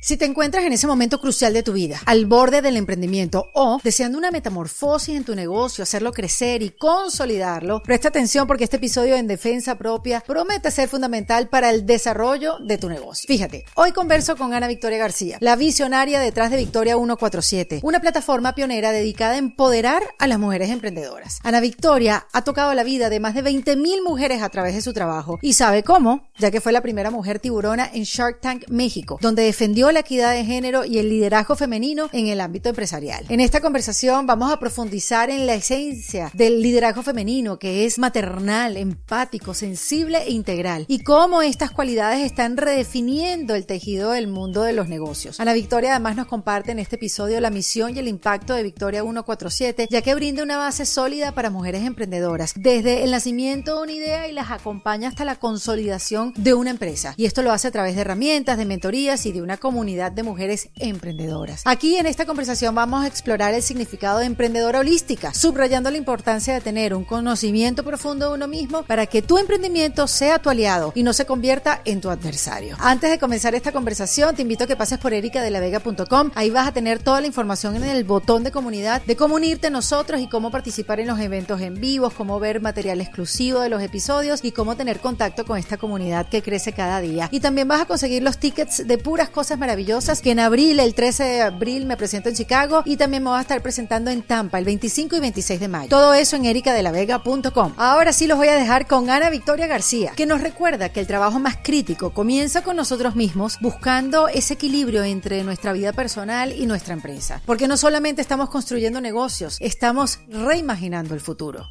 Si te encuentras en ese momento crucial de tu vida, al borde del emprendimiento o deseando una metamorfosis en tu negocio, hacerlo crecer y consolidarlo, presta atención porque este episodio en defensa propia promete ser fundamental para el desarrollo de tu negocio. Fíjate, hoy converso con Ana Victoria García, la visionaria detrás de Victoria 147, una plataforma pionera dedicada a empoderar a las mujeres emprendedoras. Ana Victoria ha tocado la vida de más de 20.000 mujeres a través de su trabajo y sabe cómo, ya que fue la primera mujer tiburona en Shark Tank México, donde defendió la equidad de género y el liderazgo femenino en el ámbito empresarial. En esta conversación vamos a profundizar en la esencia del liderazgo femenino, que es maternal, empático, sensible e integral, y cómo estas cualidades están redefiniendo el tejido del mundo de los negocios. Ana Victoria además nos comparte en este episodio la misión y el impacto de Victoria 147, ya que brinda una base sólida para mujeres emprendedoras, desde el nacimiento de una idea y las acompaña hasta la consolidación de una empresa. Y esto lo hace a través de herramientas, de mentorías y de una comunidad comunidad de mujeres emprendedoras. Aquí en esta conversación vamos a explorar el significado de emprendedora holística, subrayando la importancia de tener un conocimiento profundo de uno mismo para que tu emprendimiento sea tu aliado y no se convierta en tu adversario. Antes de comenzar esta conversación, te invito a que pases por ericadelavega.com. Ahí vas a tener toda la información en el botón de comunidad de cómo unirte a nosotros y cómo participar en los eventos en vivos, cómo ver material exclusivo de los episodios y cómo tener contacto con esta comunidad que crece cada día. Y también vas a conseguir los tickets de puras cosas maravillosas que en abril, el 13 de abril me presento en Chicago y también me voy a estar presentando en Tampa el 25 y 26 de mayo. Todo eso en ericadelavega.com. Ahora sí los voy a dejar con Ana Victoria García, que nos recuerda que el trabajo más crítico comienza con nosotros mismos buscando ese equilibrio entre nuestra vida personal y nuestra empresa. Porque no solamente estamos construyendo negocios, estamos reimaginando el futuro.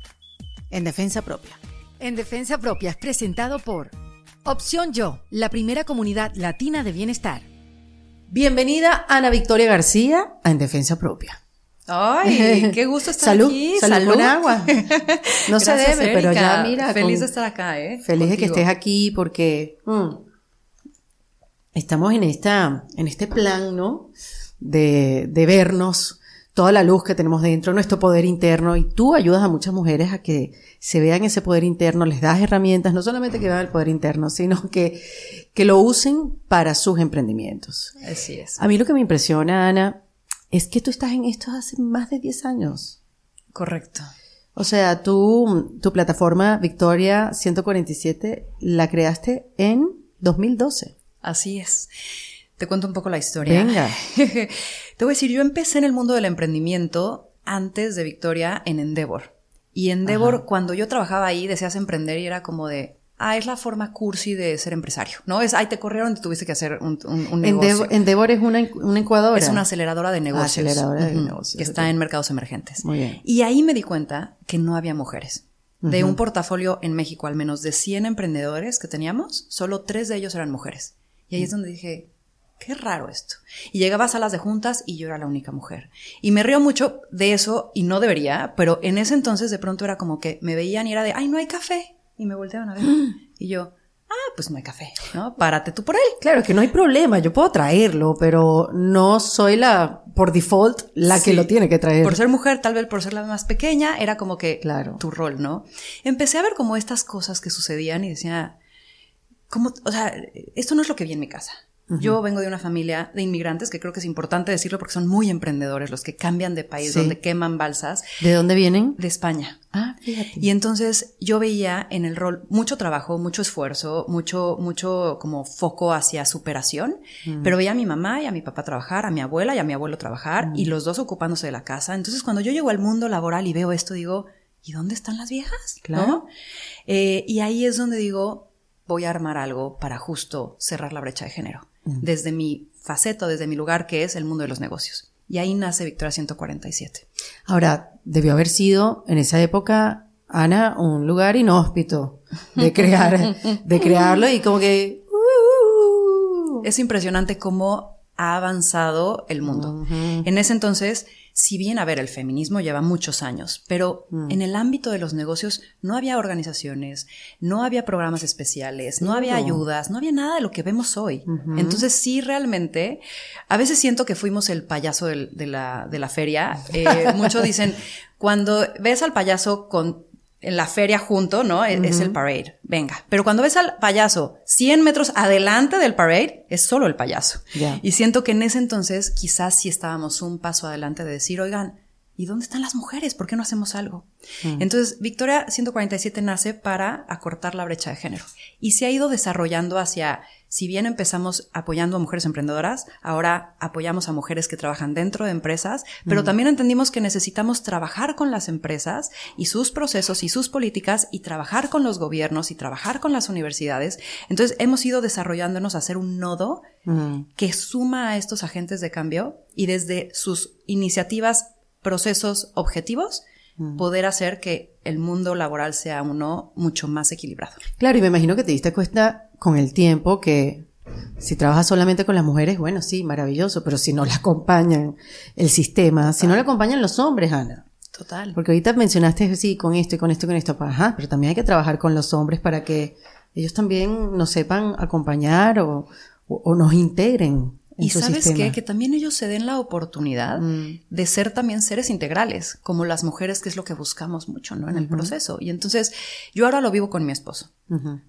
En defensa propia. En defensa propia es presentado por Opción Yo, la primera comunidad latina de bienestar. Bienvenida Ana Victoria García a En Defensa Propia. Ay, qué gusto estar salud, aquí. Salud, con agua. No se debe, pero ya mira. Feliz con- de estar acá, ¿eh? Feliz de que estés aquí porque mm, estamos en esta, en este plan, ¿no? De, de vernos toda la luz que tenemos dentro, nuestro poder interno, y tú ayudas a muchas mujeres a que se vean ese poder interno, les das herramientas, no solamente que vean el poder interno, sino que, que lo usen para sus emprendimientos. Así es. A mí lo que me impresiona, Ana, es que tú estás en esto hace más de 10 años. Correcto. O sea, tú, tu plataforma Victoria 147 la creaste en 2012. Así es. Te cuento un poco la historia. Venga. Te voy a decir, yo empecé en el mundo del emprendimiento antes de Victoria en Endeavor. Y Endeavor, cuando yo trabajaba ahí, deseas emprender y era como de, ah, es la forma cursi de ser empresario, ¿no? Es, ahí te corrieron y tuviste que hacer un, un, un negocio. Endeavor, Endeavor es una, una incubadora. Es una aceleradora de negocios. aceleradora de negocios, Que está en mercados emergentes. Muy bien. Y ahí me di cuenta que no había mujeres. De un portafolio en México, al menos de 100 emprendedores que teníamos, solo tres de ellos eran mujeres. Y ahí es donde dije, qué raro esto. Y llegaba a salas de juntas y yo era la única mujer. Y me río mucho de eso y no debería, pero en ese entonces de pronto era como que me veían y era de, ay, no hay café. Y me volteaban a ver. Y yo, ah, pues no hay café, ¿no? Párate tú por él. Claro, que no hay problema, yo puedo traerlo, pero no soy la, por default, la que lo tiene que traer. Por ser mujer, tal vez por ser la más pequeña, era como que Claro. tu rol, ¿no? Empecé a ver como estas cosas que sucedían y decía, como, o sea, esto no es lo que vi en mi casa. Yo vengo de una familia de inmigrantes, que creo que es importante decirlo porque son muy emprendedores, los que cambian de país, Sí. donde queman balsas, ¿De dónde vienen? de España. Ah, fíjate. Y entonces yo veía en el rol mucho trabajo, mucho esfuerzo, mucho, mucho como foco hacia superación, pero veía a mi mamá y a mi papá trabajar, a mi abuela y a mi abuelo trabajar, y los dos ocupándose de la casa. Entonces cuando yo llego al mundo laboral y veo esto, digo, ¿y dónde están las viejas? Claro. ¿No? Eh, y ahí es donde digo, voy a armar algo para justo cerrar la brecha de género, desde mi faceta, desde mi lugar que es el mundo de los negocios. Y ahí nace Victoria 147. Ahora, debió haber sido en esa época, Ana, un lugar inhóspito de crear, de crearlo y como que. uh, Es impresionante cómo ha avanzado el mundo. En ese entonces, si bien, a ver, el feminismo lleva muchos años, pero en el ámbito de los negocios no había organizaciones, no había programas especiales, no había ayudas, no había nada de lo que vemos hoy. Entonces, sí, realmente, a veces siento que fuimos el payaso del- de, la, de la feria. Eh, muchos dicen, cuando ves al payaso con en la feria junto, ¿no? Es, es el parade. Venga. Pero cuando ves al payaso 100 metros adelante del parade, es solo el payaso. Ya. Y siento que en ese entonces quizás sí estábamos un paso adelante de decir, oigan, ¿y dónde están las mujeres? ¿Por qué no hacemos algo? Entonces, Victoria 147 nace para acortar la brecha de género y se ha ido desarrollando hacia, si bien empezamos apoyando a mujeres emprendedoras, ahora apoyamos a mujeres que trabajan dentro de empresas, pero también entendimos que necesitamos trabajar con las empresas y sus procesos y sus políticas y trabajar con los gobiernos y trabajar con las universidades. Entonces, hemos ido desarrollándonos a ser un nodo mm, que suma a estos agentes de cambio y desde sus iniciativas, procesos, objetivos, poder hacer que el mundo laboral sea uno mucho más equilibrado. Claro, y me imagino que te diste cuenta con el tiempo que si trabajas solamente con las mujeres, bueno, sí, maravilloso, pero si no la acompañan el sistema, si no la acompañan los hombres, Ana. Total. Porque ahorita mencionaste, sí, con esto y con esto y con esto, ajá, pero también hay que trabajar con los hombres para que ellos también nos sepan acompañar o, o- o nos integren en Y sabes sistema. qué? Que también ellos se den la oportunidad Mm. de ser también seres integrales, como las mujeres, que es lo que buscamos mucho, ¿no? En el proceso. Y entonces, yo ahora lo vivo con mi esposo,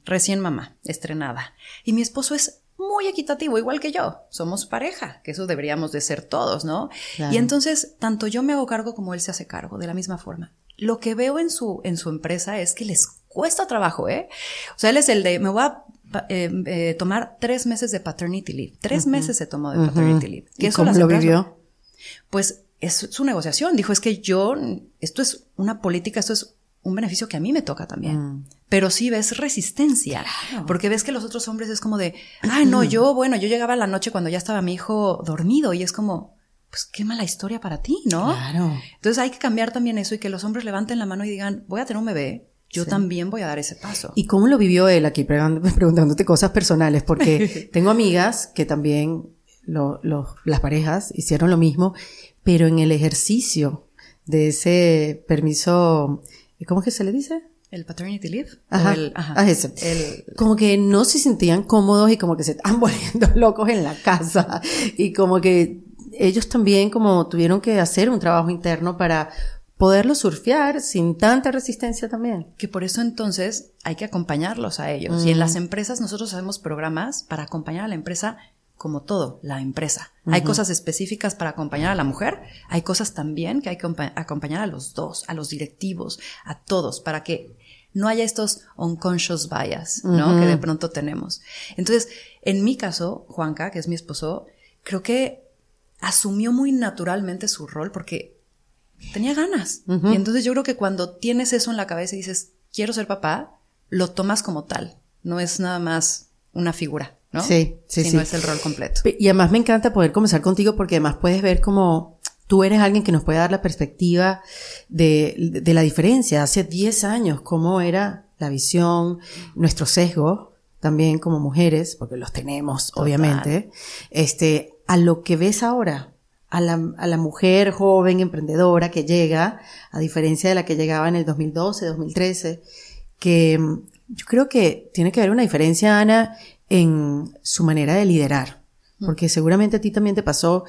recién mamá, estrenada. Y mi esposo es muy equitativo, igual que yo. Somos pareja, que eso deberíamos de ser todos, ¿no? Claro. Y entonces, tanto yo me hago cargo como él se hace cargo, de la misma forma. Lo que veo en su, en su empresa es que les cuesta trabajo, ¿eh? O sea, él es el de, me voy a eh, eh, tomar tres meses de paternity leave. Tres meses se tomó de paternity leave. ¿Y eso cómo lo vivió? Pues es su negociación. Dijo, es que yo, esto es una política, esto es un beneficio que a mí me toca también. Mm. Pero sí ves resistencia, porque ves que los otros hombres es como de, ay, no, yo, bueno, yo llegaba a la noche cuando ya estaba mi hijo dormido y es como, pues qué mala historia para ti, ¿no? Claro. Entonces hay que cambiar también eso y que los hombres levanten la mano y digan, voy a tener un bebé, yo también voy a dar ese paso. ¿Y cómo lo vivió él aquí? Pregun- Preguntándote cosas personales, porque tengo amigas que también las parejas hicieron lo mismo, pero en el ejercicio de ese permiso, ¿cómo es que se le dice? El paternity leave. Ajá, el, ah, Como que no se sentían cómodos y como que se estaban volviendo locos en la casa. Y como que ellos también como tuvieron que hacer un trabajo interno para poderlo surfear sin tanta resistencia también. Que por eso entonces hay que acompañarlos a ellos. Y en las empresas nosotros hacemos programas para acompañar a la empresa como todo, la empresa. Hay cosas específicas para acompañar a la mujer, hay cosas también que hay que acompañar a los dos, a los directivos, a todos, para que no haya estos unconscious bias, ¿no? Que de pronto tenemos. Entonces, en mi caso, Juanca, que es mi esposo, creo que asumió muy naturalmente su rol porque tenía ganas. Y entonces yo creo que cuando tienes eso en la cabeza y dices, quiero ser papá, lo tomas como tal. No es nada más una figura, ¿no? Sí, sí, sí. No es el rol completo. Y además me encanta poder conversar contigo porque además puedes ver como tú eres alguien que nos puede dar la perspectiva de, de la diferencia. Hace 10 años, cómo era la visión, nuestro sesgo, también como mujeres, porque los tenemos, obviamente, este, a lo que ves ahora a la, a la mujer joven emprendedora que llega, a diferencia de la que llegaba en el 2012, 2013, que mm, yo creo que tiene que haber una diferencia, Ana, en su manera de liderar. Mm. Porque seguramente a ti también te pasó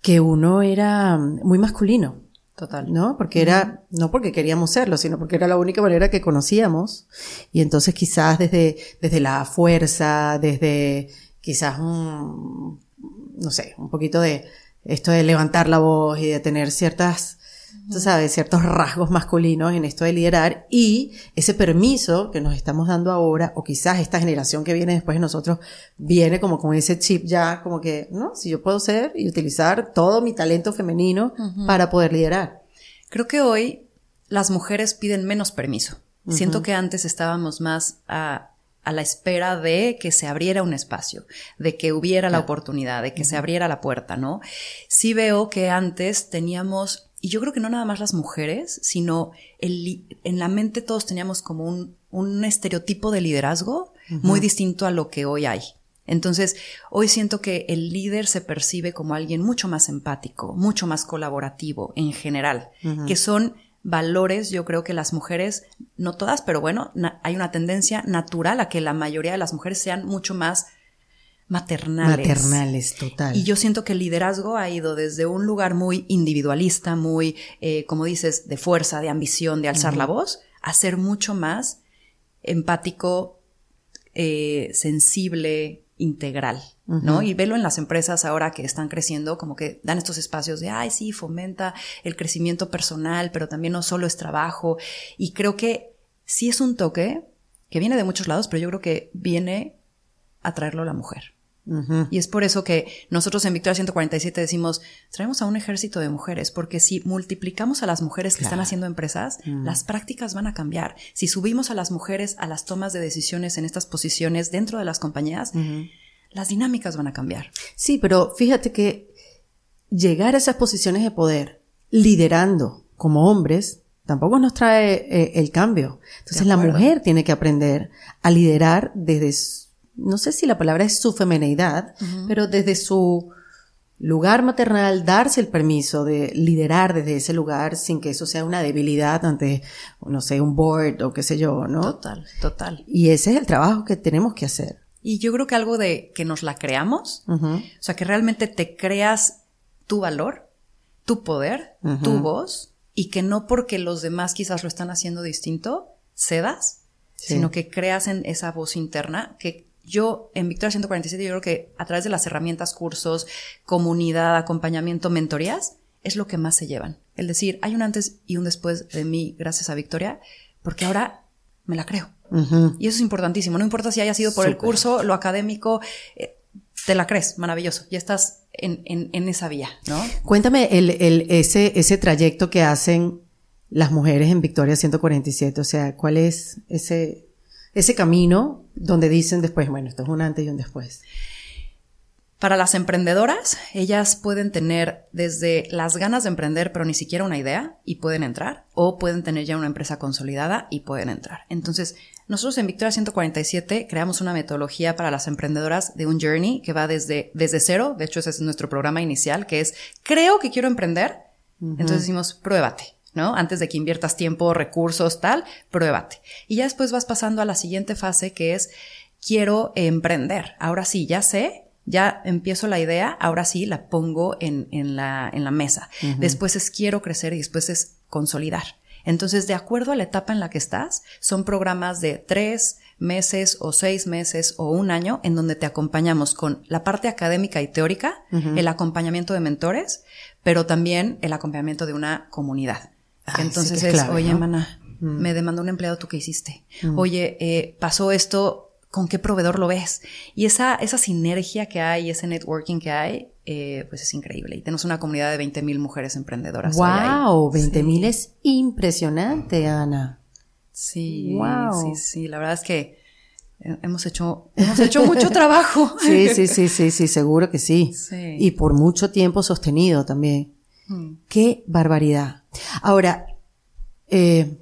que uno era mm, muy masculino. Total. ¿No? Porque era, no porque queríamos serlo, sino porque era la única manera que conocíamos. Y entonces quizás desde, desde la fuerza, desde quizás un, no sé, un poquito de, esto de levantar la voz y de tener ciertas, tú sabes, ciertos rasgos masculinos en esto de liderar y ese permiso que nos estamos dando ahora, o quizás esta generación que viene después de nosotros, viene como con ese chip ya, como que, ¿no? Si yo puedo ser y utilizar todo mi talento femenino para poder liderar. Creo que hoy las mujeres piden menos permiso. Siento que antes estábamos más a, a la espera de que se abriera un espacio, de que hubiera la oportunidad, de que se abriera la puerta, ¿no? Sí veo que antes teníamos, y yo creo que no nada más las mujeres, sino el, en la mente todos teníamos como un, un estereotipo de liderazgo muy distinto a lo que hoy hay. Entonces, hoy siento que el líder se percibe como alguien mucho más empático, mucho más colaborativo en general, que son valores, yo creo que las mujeres, no todas, pero bueno, hay una tendencia natural a que la mayoría de las mujeres sean mucho más maternales. Maternales, total. Y yo siento que el liderazgo ha ido desde un lugar muy individualista, muy, eh, como dices, de fuerza, de ambición, de alzar la voz, a ser mucho más empático, eh, sensible, integral, ¿no? Y velo en las empresas ahora que están creciendo, como que dan estos espacios de, ay, sí, fomenta el crecimiento personal, pero también no solo es trabajo. Y creo que sí es un toque que viene de muchos lados, pero yo creo que viene a traerlo la mujer. Y es por eso que nosotros en Victoria 147 decimos, traemos a un ejército de mujeres, porque si multiplicamos a las mujeres que están haciendo empresas, las prácticas van a cambiar. Si subimos a las mujeres a las tomas de decisiones en estas posiciones dentro de las compañías, las dinámicas van a cambiar. Sí, pero fíjate que llegar a esas posiciones de poder liderando como hombres tampoco nos trae eh, el cambio. Entonces la mujer tiene que aprender a liderar desde no sé si la palabra es su femenidad, pero desde su lugar maternal, darse el permiso de liderar desde ese lugar sin que eso sea una debilidad ante, no sé, un board o qué sé yo, ¿no? Total, total. Y ese es el trabajo que tenemos que hacer. Y yo creo que algo de que nos la creamos, o sea, que realmente te creas tu valor, tu poder, tu voz, y que no porque los demás quizás lo están haciendo distinto, cedas, sino que creas en esa voz interna que yo en Victoria 147 yo creo que a través de las herramientas, cursos, comunidad, acompañamiento, mentorías, es lo que más se llevan. El decir, hay un antes y un después de mí gracias a Victoria, porque ahora me la creo. Y eso es importantísimo. No importa si haya sido por el curso, lo académico, eh, te la crees, maravilloso. Ya estás en, en, esa vía, ¿no? Cuéntame el, el, ese, ese trayecto que hacen las mujeres en Victoria 147. O sea, ¿cuál es ese, ese camino donde dicen después, bueno, esto es un antes y un después. Para las emprendedoras, ellas pueden tener desde las ganas de emprender, pero ni siquiera una idea y pueden entrar, o pueden tener ya una empresa consolidada y pueden entrar. Entonces, nosotros en Victoria 147 creamos una metodología para las emprendedoras de un journey que va desde, desde cero. De hecho, ese es nuestro programa inicial, que es, creo que quiero emprender. Entonces decimos, pruébate. ¿no? Antes de que inviertas tiempo, recursos, tal, pruébate. Y ya después vas pasando a la siguiente fase que es, quiero emprender. Ahora sí, ya sé, ya empiezo la idea, ahora sí la pongo en, en, la, en la mesa. Después es quiero crecer y después es consolidar. Entonces, de acuerdo a la etapa en la que estás, son programas de tres meses o seis meses o un año en donde te acompañamos con la parte académica y teórica, el acompañamiento de mentores, pero también el acompañamiento de una comunidad. Entonces es, oye, mana, me demandó un empleado, ¿tú qué hiciste? Oye, eh, pasó esto, con qué proveedor lo ves. Y esa, esa sinergia que hay, ese networking que hay, eh, pues es increíble. Y tenemos una comunidad de 20 mil mujeres emprendedoras. ¡Wow! 20 mil es impresionante, Ana. Sí, wow. sí, sí. La verdad es que hemos hecho, hemos hecho mucho trabajo. Sí, sí, sí, sí, sí, seguro que sí. sí. Y por mucho tiempo sostenido también. Hmm. ¡Qué barbaridad! Ahora, eh,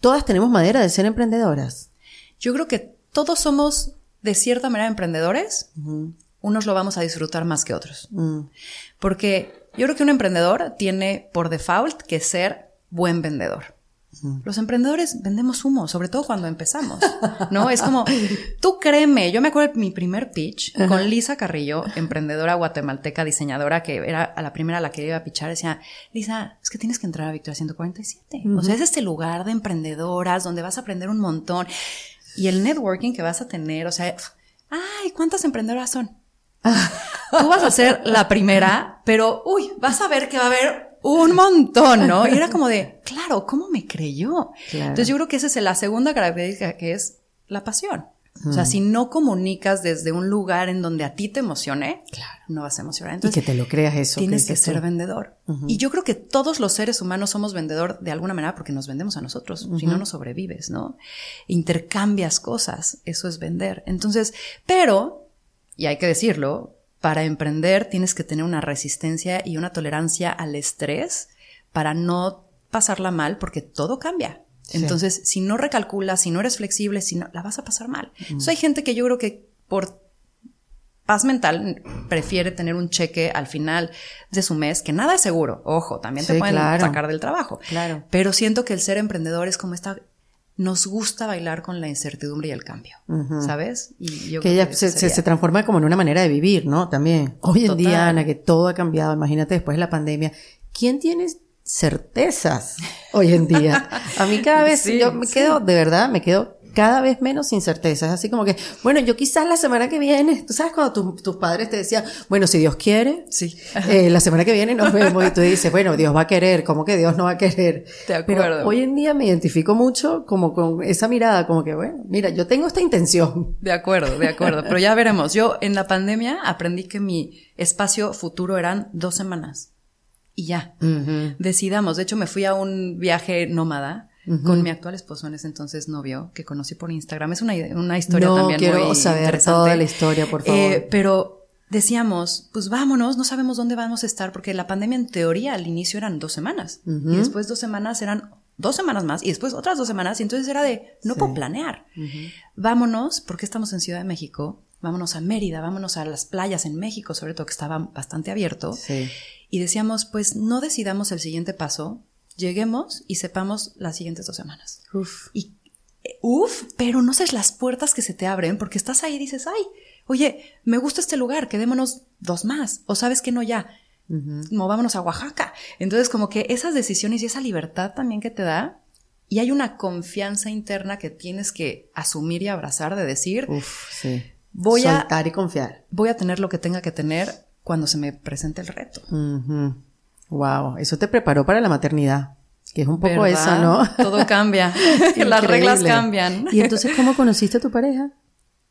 ¿todas tenemos madera de ser emprendedoras? Yo creo que todos somos de cierta manera emprendedores, unos lo vamos a disfrutar más que otros. Mm. Porque yo creo que un emprendedor tiene por default que ser buen vendedor. Los emprendedores vendemos humo, sobre todo cuando empezamos, ¿no? Es como, tú créeme, yo me acuerdo de mi primer pitch con Lisa Carrillo, emprendedora guatemalteca, diseñadora, que era a la primera a la que iba a pichar, decía, Lisa, es que tienes que entrar a Victoria 147. O sea, es este lugar de emprendedoras donde vas a aprender un montón y el networking que vas a tener, o sea, ay, ¿cuántas emprendedoras son? Tú vas a ser la primera, pero uy, vas a ver que va a haber un montón, ¿no? Y era como de, claro, ¿cómo me creyó? Entonces yo creo que esa es la segunda característica que es la pasión. O sea, si no comunicas desde un lugar en donde a ti te emocione, claro. no vas a emocionar. Entonces, y que te lo creas eso. Tienes que, ser vendedor. Y yo creo que todos los seres humanos somos vendedor de alguna manera porque nos vendemos a nosotros. Si no, no sobrevives, ¿no? Intercambias cosas. Eso es vender. Entonces, pero, y hay que decirlo, para emprender tienes que tener una resistencia y una tolerancia al estrés para no pasarla mal porque todo cambia. Entonces, si no recalculas, si no eres flexible, si no, la vas a pasar mal. Entonces, hay gente que yo creo que por paz mental prefiere tener un cheque al final de su mes, que nada es seguro. Ojo, también te pueden sacar del trabajo. Claro. Pero siento que el ser emprendedor es como esta nos gusta bailar con la incertidumbre y el cambio, ¿sabes? Y yo que ella se, se, transforma como en una manera de vivir, ¿no? También. Hoy en día, Ana, que todo ha cambiado, imagínate después de la pandemia, ¿quién tiene certezas hoy en día. A mí cada vez yo me quedo, de verdad, me quedo cada vez menos sin certezas. Así como que, bueno, yo quizás la semana que viene, tú sabes cuando tus padres te decían, bueno, si Dios quiere, sí. Eh, la semana que viene nos vemos y tú dices, bueno, Dios va a querer, ¿cómo que Dios no va a querer? De acuerdo. Pero hoy en día me identifico mucho como con esa mirada, como que, bueno, mira, yo tengo esta intención. De acuerdo, de acuerdo. Pero ya veremos. Yo en la pandemia aprendí que mi espacio futuro eran dos semanas y ya. Decidamos. De hecho, me fui a un viaje nómada. Con mi actual esposo en ese entonces novio, que conocí por Instagram. Es una, una historia no, también quiero muy saber interesante. toda la historia, por favor. Eh, pero decíamos, pues vámonos, no sabemos dónde vamos a estar, porque la pandemia en teoría al inicio eran dos semanas. Y después dos semanas eran dos semanas más y después otras dos semanas. Y entonces era de, no puedo planear. Vámonos, porque estamos en Ciudad de México. Vámonos a Mérida, vámonos a las playas en México, sobre todo que estaba bastante abierto. Sí y decíamos, pues no decidamos el siguiente paso, lleguemos y sepamos las siguientes dos semanas. Uf. Y, uf, pero no sabes las puertas que se te abren porque estás ahí y dices, ay, oye, me gusta este lugar, quedémonos dos más, o sabes que no ya, movámonos a Oaxaca. Entonces, como que esas decisiones y esa libertad también que te da, y hay una confianza interna que tienes que asumir y abrazar de decir, Uf, sí. voy Soltar a y confiar. voy a tener lo que tenga que tener cuando se me presente el reto. Wow, eso te preparó para la maternidad. Que es un poco ¿Verdad? eso, ¿no? Todo cambia. Las reglas cambian. ¿Y entonces cómo conociste a tu pareja?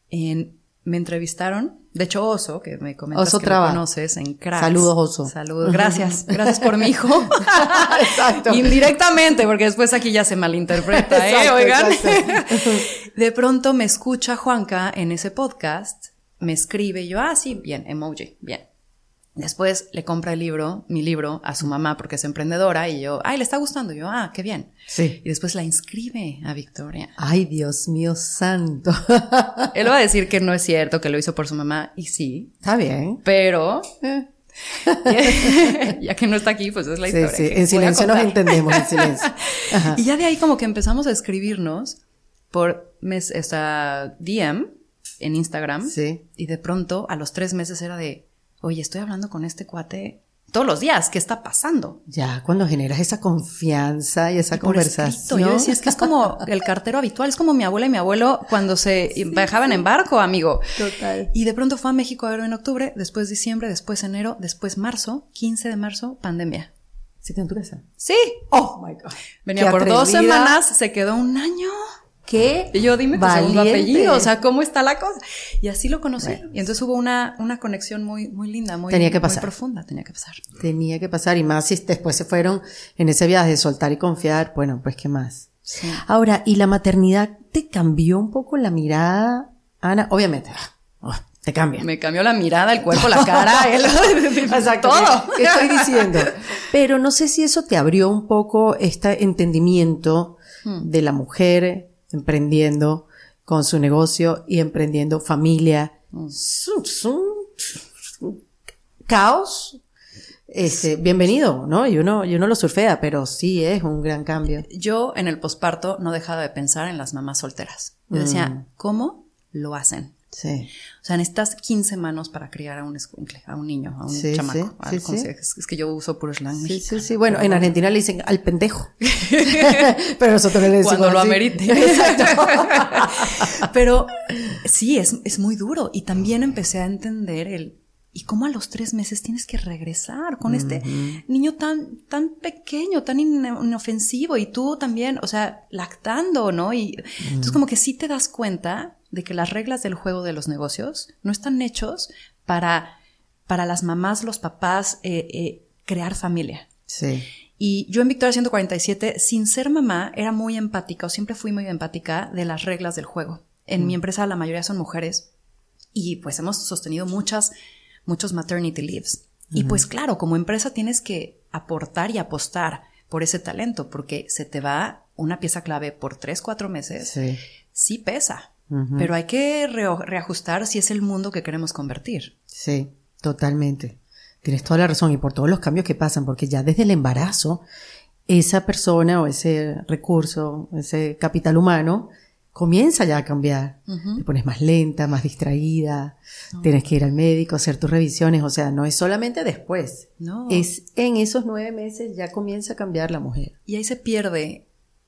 En, me entrevistaron, de hecho Oso, que me comentas Oso que lo conoces en Cracks. Saludos, Oso. Saludos, gracias. Gracias por mi hijo. Exacto. Indirectamente, porque después aquí ya se malinterpreta, ¿eh? Exacto, Oigan. exacto. De pronto me escucha Juanca en ese podcast me escribe y yo, ah, sí, bien, emoji, bien. Después le compra el libro, mi libro, a su mamá porque es emprendedora y yo, ay, le está gustando. Y yo, ah, qué bien. Sí. Y después la inscribe a Victoria. Ay, Dios mío santo. Él va a decir que no es cierto, que lo hizo por su mamá. Y sí. Está bien. Pero, ya que no está aquí, pues es la historia. Sí, sí. En silencio nos entendemos, en silencio. Y ya de ahí como que empezamos a escribirnos por mes, esta DM en Instagram. Sí. Y de pronto, a los tres meses era de, oye, estoy hablando con este cuate todos los días, ¿qué está pasando? Ya, cuando generas esa confianza y esa Y por conversación. escrito, Yo decía, es que es como el cartero habitual, es como mi abuela y mi abuelo cuando se viajaban en barco, amigo. Total. Y de pronto fue a México a verlo en octubre, después diciembre, después enero, después marzo, 15 de marzo, pandemia. ¿Sí en tu casa? Sí. Oh my God. Venía Qué por dos atrevida. semanas, se quedó un año. ¿Qué? Y yo, dime tu segundo apellido, o sea, ¿cómo está la cosa? Y así lo conocí. Y entonces hubo una, una conexión muy, muy linda, muy, Tenía que muy profunda, tenía que pasar. Tenía que pasar y más si después se fueron en ese viaje de soltar y confiar, bueno, pues qué más. Sí. Ahora, ¿y la maternidad te cambió un poco la mirada, Ana? Obviamente, oh, te cambia. Me cambió la mirada, el cuerpo, la cara, el, Exacto. todo. ¿Qué, qué estoy diciendo? Pero no sé si eso te abrió un poco este entendimiento Hmm. de la mujer emprendiendo con su negocio y emprendiendo familia. Un caos. Este, bienvenido, ¿no? Y uno, y uno lo surfea, pero sí es un gran cambio. Yo en el posparto no dejaba de pensar en las mamás solteras. Yo decía, ¿cómo lo hacen? Sí. O sea, necesitas 15 manos para criar a un escuincle, a un niño, a un Sí, chamaco. sí, sí, ¿cómo sí. se- Es, es que yo uso puro slang Sí, sí, mexicano. sí. Bueno, en Argentina le dicen al pendejo. pero nosotros le decimos Cuando lo así. amerite. Pero sí, es, es muy duro. Y también empecé a entender el. ¿Y cómo a los tres meses tienes que regresar con este niño tan, tan pequeño, tan in- inofensivo? Y tú también, o sea, lactando, ¿no? Y entonces, como que sí te das cuenta de que las reglas del juego de los negocios no están hechos para, para las mamás, los papás, eh, eh, crear familia. Sí. Y yo en Victoria 147, sin ser mamá, era muy empática, o siempre fui muy empática de las reglas del juego. En mi empresa la mayoría son mujeres y pues hemos sostenido muchas, muchos maternity leaves. Y pues claro, como empresa tienes que aportar y apostar por ese talento, porque se te va una pieza clave por tres, cuatro meses. Sí. Sí pesa, pero hay que reajustar si es el mundo que queremos convertir. Sí, totalmente. Tienes toda la razón y por todos los cambios que pasan, porque ya desde el embarazo, esa persona o ese recurso, ese capital humano, comienza ya a cambiar. Te pones más lenta, más distraída, tienes que ir al médico, hacer tus revisiones, o sea, no es solamente después, No. es en esos nueve meses ya comienza a cambiar la mujer. Y ahí se pierde,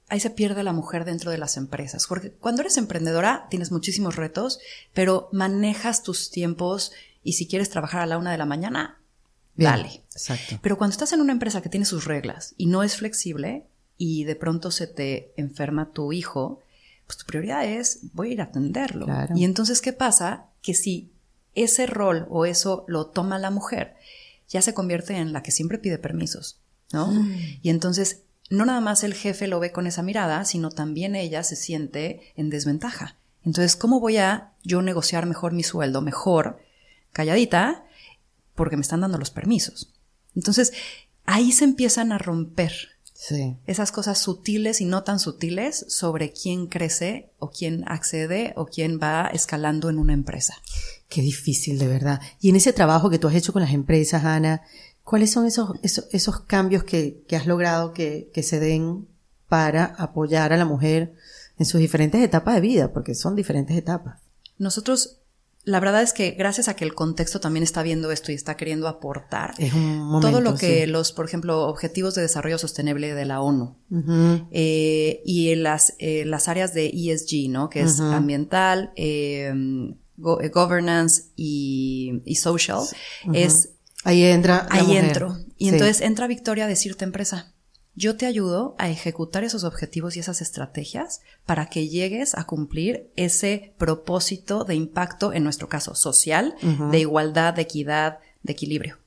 ahí se pierde la mujer dentro de las empresas. Porque cuando eres emprendedora tienes muchísimos retos, pero manejas tus tiempos y si quieres trabajar a la una de la mañana, Bien, dale. Exacto. Pero cuando estás en una empresa que tiene sus reglas y no es flexible y de pronto se te enferma tu hijo, pues tu prioridad es voy a ir a atenderlo. Claro. Y entonces, ¿qué pasa? Que si ese rol o eso lo toma la mujer, ya se convierte en la que siempre pide permisos, ¿no? Y entonces, no nada más el jefe lo ve con esa mirada, sino también ella se siente en desventaja. Entonces, ¿cómo voy a yo negociar mejor mi sueldo? Mejor, calladita, porque me están dando los permisos. Entonces, ahí se empiezan a romper Sí. esas cosas sutiles y no tan sutiles sobre quién crece o quién accede o quién va escalando en una empresa. Qué difícil, de verdad. Y en ese trabajo que tú has hecho con las empresas, Ana, ¿cuáles son esos, esos, esos cambios que, que has logrado que, que se den para apoyar a la mujer en sus diferentes etapas de vida? Porque son diferentes etapas. Nosotros, la verdad es que gracias a que el contexto también está viendo esto y está queriendo aportar, Es un momento. todo lo que sí. los, por ejemplo, objetivos de desarrollo sostenible de la ONU eh, y las, eh, las áreas de ESG, ¿no? Que es ambiental, eh, go- governance y, y social, es Ahí entra. la ahí mujer. entro. Y Sí. entonces entra Victoria a decirte empresa, yo te ayudo a ejecutar esos objetivos y esas estrategias para que llegues a cumplir ese propósito de impacto, en nuestro caso social, de igualdad, de equidad, de equilibrio.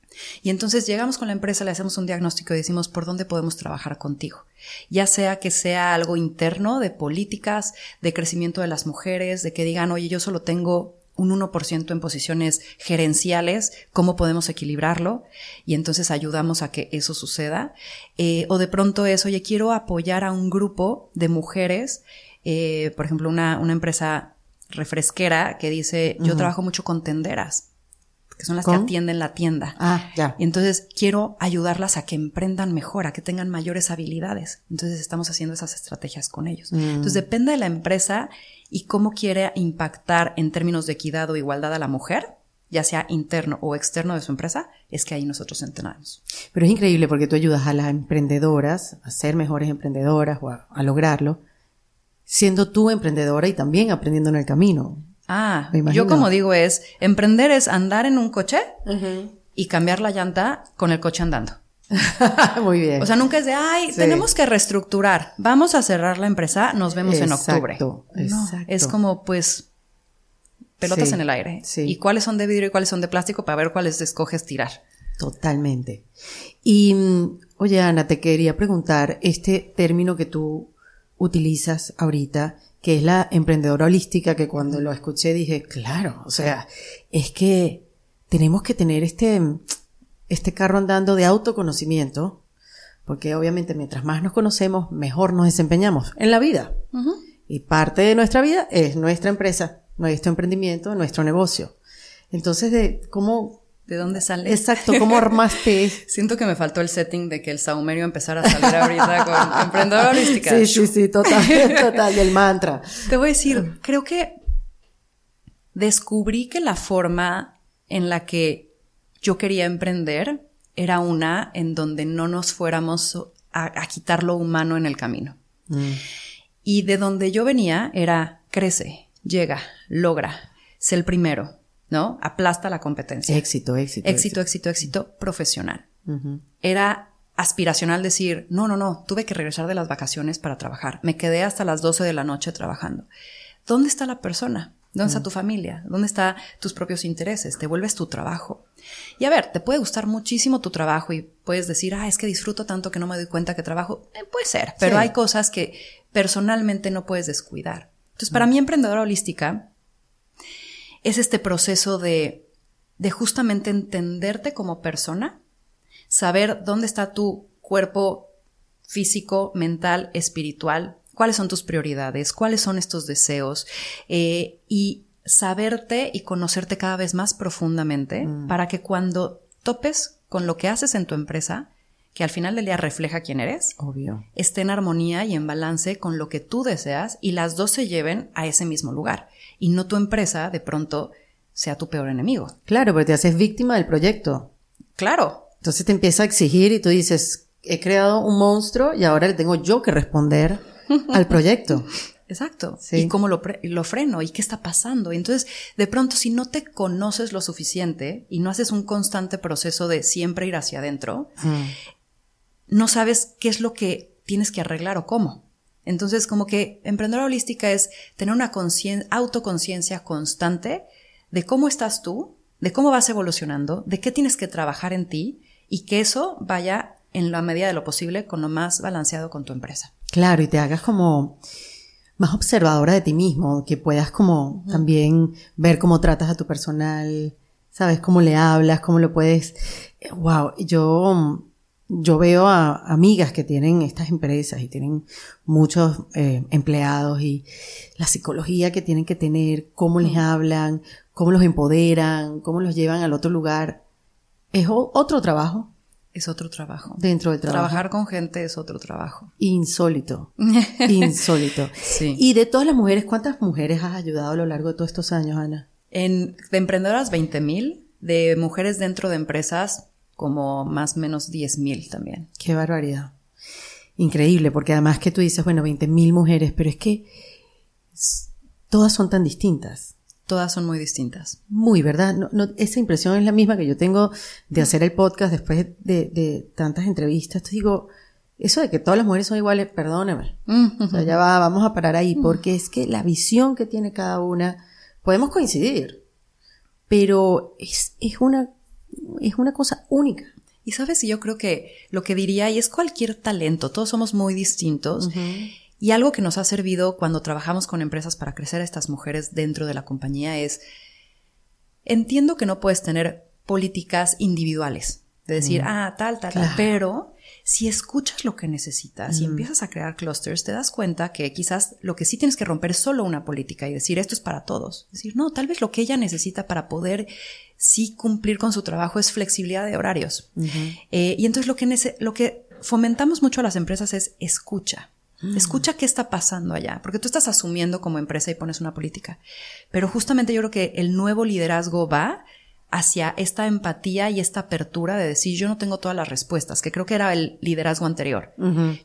Y entonces llegamos con la empresa, le hacemos un diagnóstico y decimos por dónde podemos trabajar contigo. Ya sea que sea algo interno de políticas, de crecimiento de las mujeres, de que digan, oye, yo solo tengo un 1% en posiciones gerenciales, cómo podemos equilibrarlo y entonces ayudamos a que eso suceda. Eh, o de pronto es, oye, quiero apoyar a un grupo de mujeres, eh, por ejemplo, una, una, empresa refresquera que dice, yo trabajo mucho con tenderas que son las que atienden la tienda. Ah, ya. Y entonces quiero ayudarlas a que emprendan mejor, a que tengan mayores habilidades. Entonces estamos haciendo esas estrategias con ellos. Mm. Entonces depende de la empresa y cómo quiere impactar en términos de equidad o igualdad a la mujer, ya sea interno o externo de su empresa, es que ahí nosotros entrenamos. Pero es increíble porque tú ayudas a las emprendedoras a ser mejores emprendedoras o a, a lograrlo, siendo tú emprendedora y también aprendiendo en el camino. Ah, yo como digo es, emprender es andar en un coche y cambiar la llanta con el coche andando. Muy bien. O sea, nunca es de, ay, tenemos que reestructurar, vamos a cerrar la empresa, nos vemos en octubre. Exacto. es como, pues, pelotas en el aire. ¿Y cuáles son de vidrio y cuáles son de plástico para ver cuáles escoges tirar? Totalmente. Y, mm, oye, Ana, te quería preguntar, este término que tú utilizas ahorita, que es la emprendedora holística, que cuando lo escuché dije, claro, o sea, es que tenemos que tener este, este carro andando de autoconocimiento, porque obviamente mientras más nos conocemos, mejor nos desempeñamos en la vida. Y parte de nuestra vida es nuestra empresa, nuestro emprendimiento, nuestro negocio. Entonces, de cómo ¿De dónde sale? Exacto, ¿cómo armaste? Siento que me faltó el setting de que el saumerio empezara a salir ahorita con emprendedora holística. Sí, sí, sí, total, total, del mantra. Te voy a decir, creo que descubrí que la forma en la que yo quería emprender era una en donde no nos fuéramos a, quitar lo humano en el camino. Mm. Y de donde yo venía era crece, llega, logra, sé el primero, ¿no? Aplasta la competencia. Éxito, éxito. Éxito, éxito, éxito, profesional. Era aspiracional decir, no, no, no, tuve que regresar de las vacaciones para trabajar. Me quedé hasta las 12 de la noche trabajando. ¿Dónde está la persona? ¿Dónde está tu familia? ¿Dónde están tus propios intereses? Te vuelves tu trabajo. Y a ver, te puede gustar muchísimo tu trabajo y puedes decir, ah, es que disfruto tanto que no me doy cuenta que trabajo. Eh, puede ser, pero hay cosas que personalmente no puedes descuidar. Entonces, para mm. mí, emprendedora holística es este proceso de, de justamente entenderte como persona, saber dónde está tu cuerpo físico, mental, espiritual, cuáles son tus prioridades, cuáles son estos deseos eh, y saberte y conocerte cada vez más profundamente mm. para que cuando topes con lo que haces en tu empresa, que al final del día refleja quién eres, Obvio. esté en armonía y en balance con lo que tú deseas y las dos se lleven a ese mismo lugar y no tu empresa de pronto sea tu peor enemigo. Claro, porque te haces víctima del proyecto. Claro. Entonces te empieza a exigir y tú dices, he creado un monstruo y ahora le tengo yo que responder al proyecto. Exacto. Y cómo lo, lo, freno y qué está pasando. Y entonces, de pronto, si no te conoces lo suficiente y no haces un constante proceso de siempre ir hacia adentro, no sabes qué es lo que tienes que arreglar o cómo. Entonces, como que emprendedora holística es tener una autoconciencia constante de cómo estás tú, de cómo vas evolucionando, de qué tienes que trabajar en ti y que eso vaya en la medida de lo posible con lo más balanceado con tu empresa. Claro, y te hagas como más observadora de ti mismo, que puedas como también ver cómo tratas a tu personal, sabes cómo le hablas, cómo lo puedes. Wow, yo yo veo a amigas que tienen estas empresas y tienen muchos eh, empleados y la psicología que tienen que tener, cómo les hablan, cómo los empoderan, cómo los llevan al otro lugar. Es otro trabajo. Es otro trabajo. Dentro del trabajo. Trabajar con gente es otro trabajo. Insólito. Insólito. Sí. Y de todas las mujeres, ¿cuántas mujeres has ayudado a lo largo de todos estos años, Ana? En, de emprendedoras, 20 mil. De mujeres dentro de empresas, como más o menos 10 mil también. Qué barbaridad. Increíble, porque además que tú dices, bueno, 20 mil mujeres, pero es que todas son tan distintas. Todas son muy distintas. Muy, ¿verdad? No, esa impresión es la misma que yo tengo de hacer el podcast después de, tantas entrevistas. Te digo, eso de que todas las mujeres son iguales, perdóname. O sea, ya va, vamos a parar ahí, porque es que la visión que tiene cada una, podemos coincidir, pero es, es una es una cosa única. Y sabes, yo creo que lo que diría, y es cualquier talento, todos somos muy distintos. Y algo que nos ha servido cuando trabajamos con empresas para crecer a estas mujeres dentro de la compañía es entiendo que no puedes tener políticas individuales, de decir, ah, tal, tal, tal, pero si escuchas lo que necesitas y empiezas a crear clusters, te das cuenta que quizás lo que sí tienes que romper es solo una política y decir esto es para todos. Decir, no, tal vez lo que ella necesita para poder sí cumplir con su trabajo es flexibilidad de horarios. Eh, y entonces lo que, lo que fomentamos mucho a las empresas es escucha. Mm. Escucha qué está pasando allá, porque tú estás asumiendo como empresa y pones una política. Pero justamente yo creo que el nuevo liderazgo va hacia esta empatía y esta apertura de decir yo no tengo todas las respuestas, que creo que era el liderazgo anterior.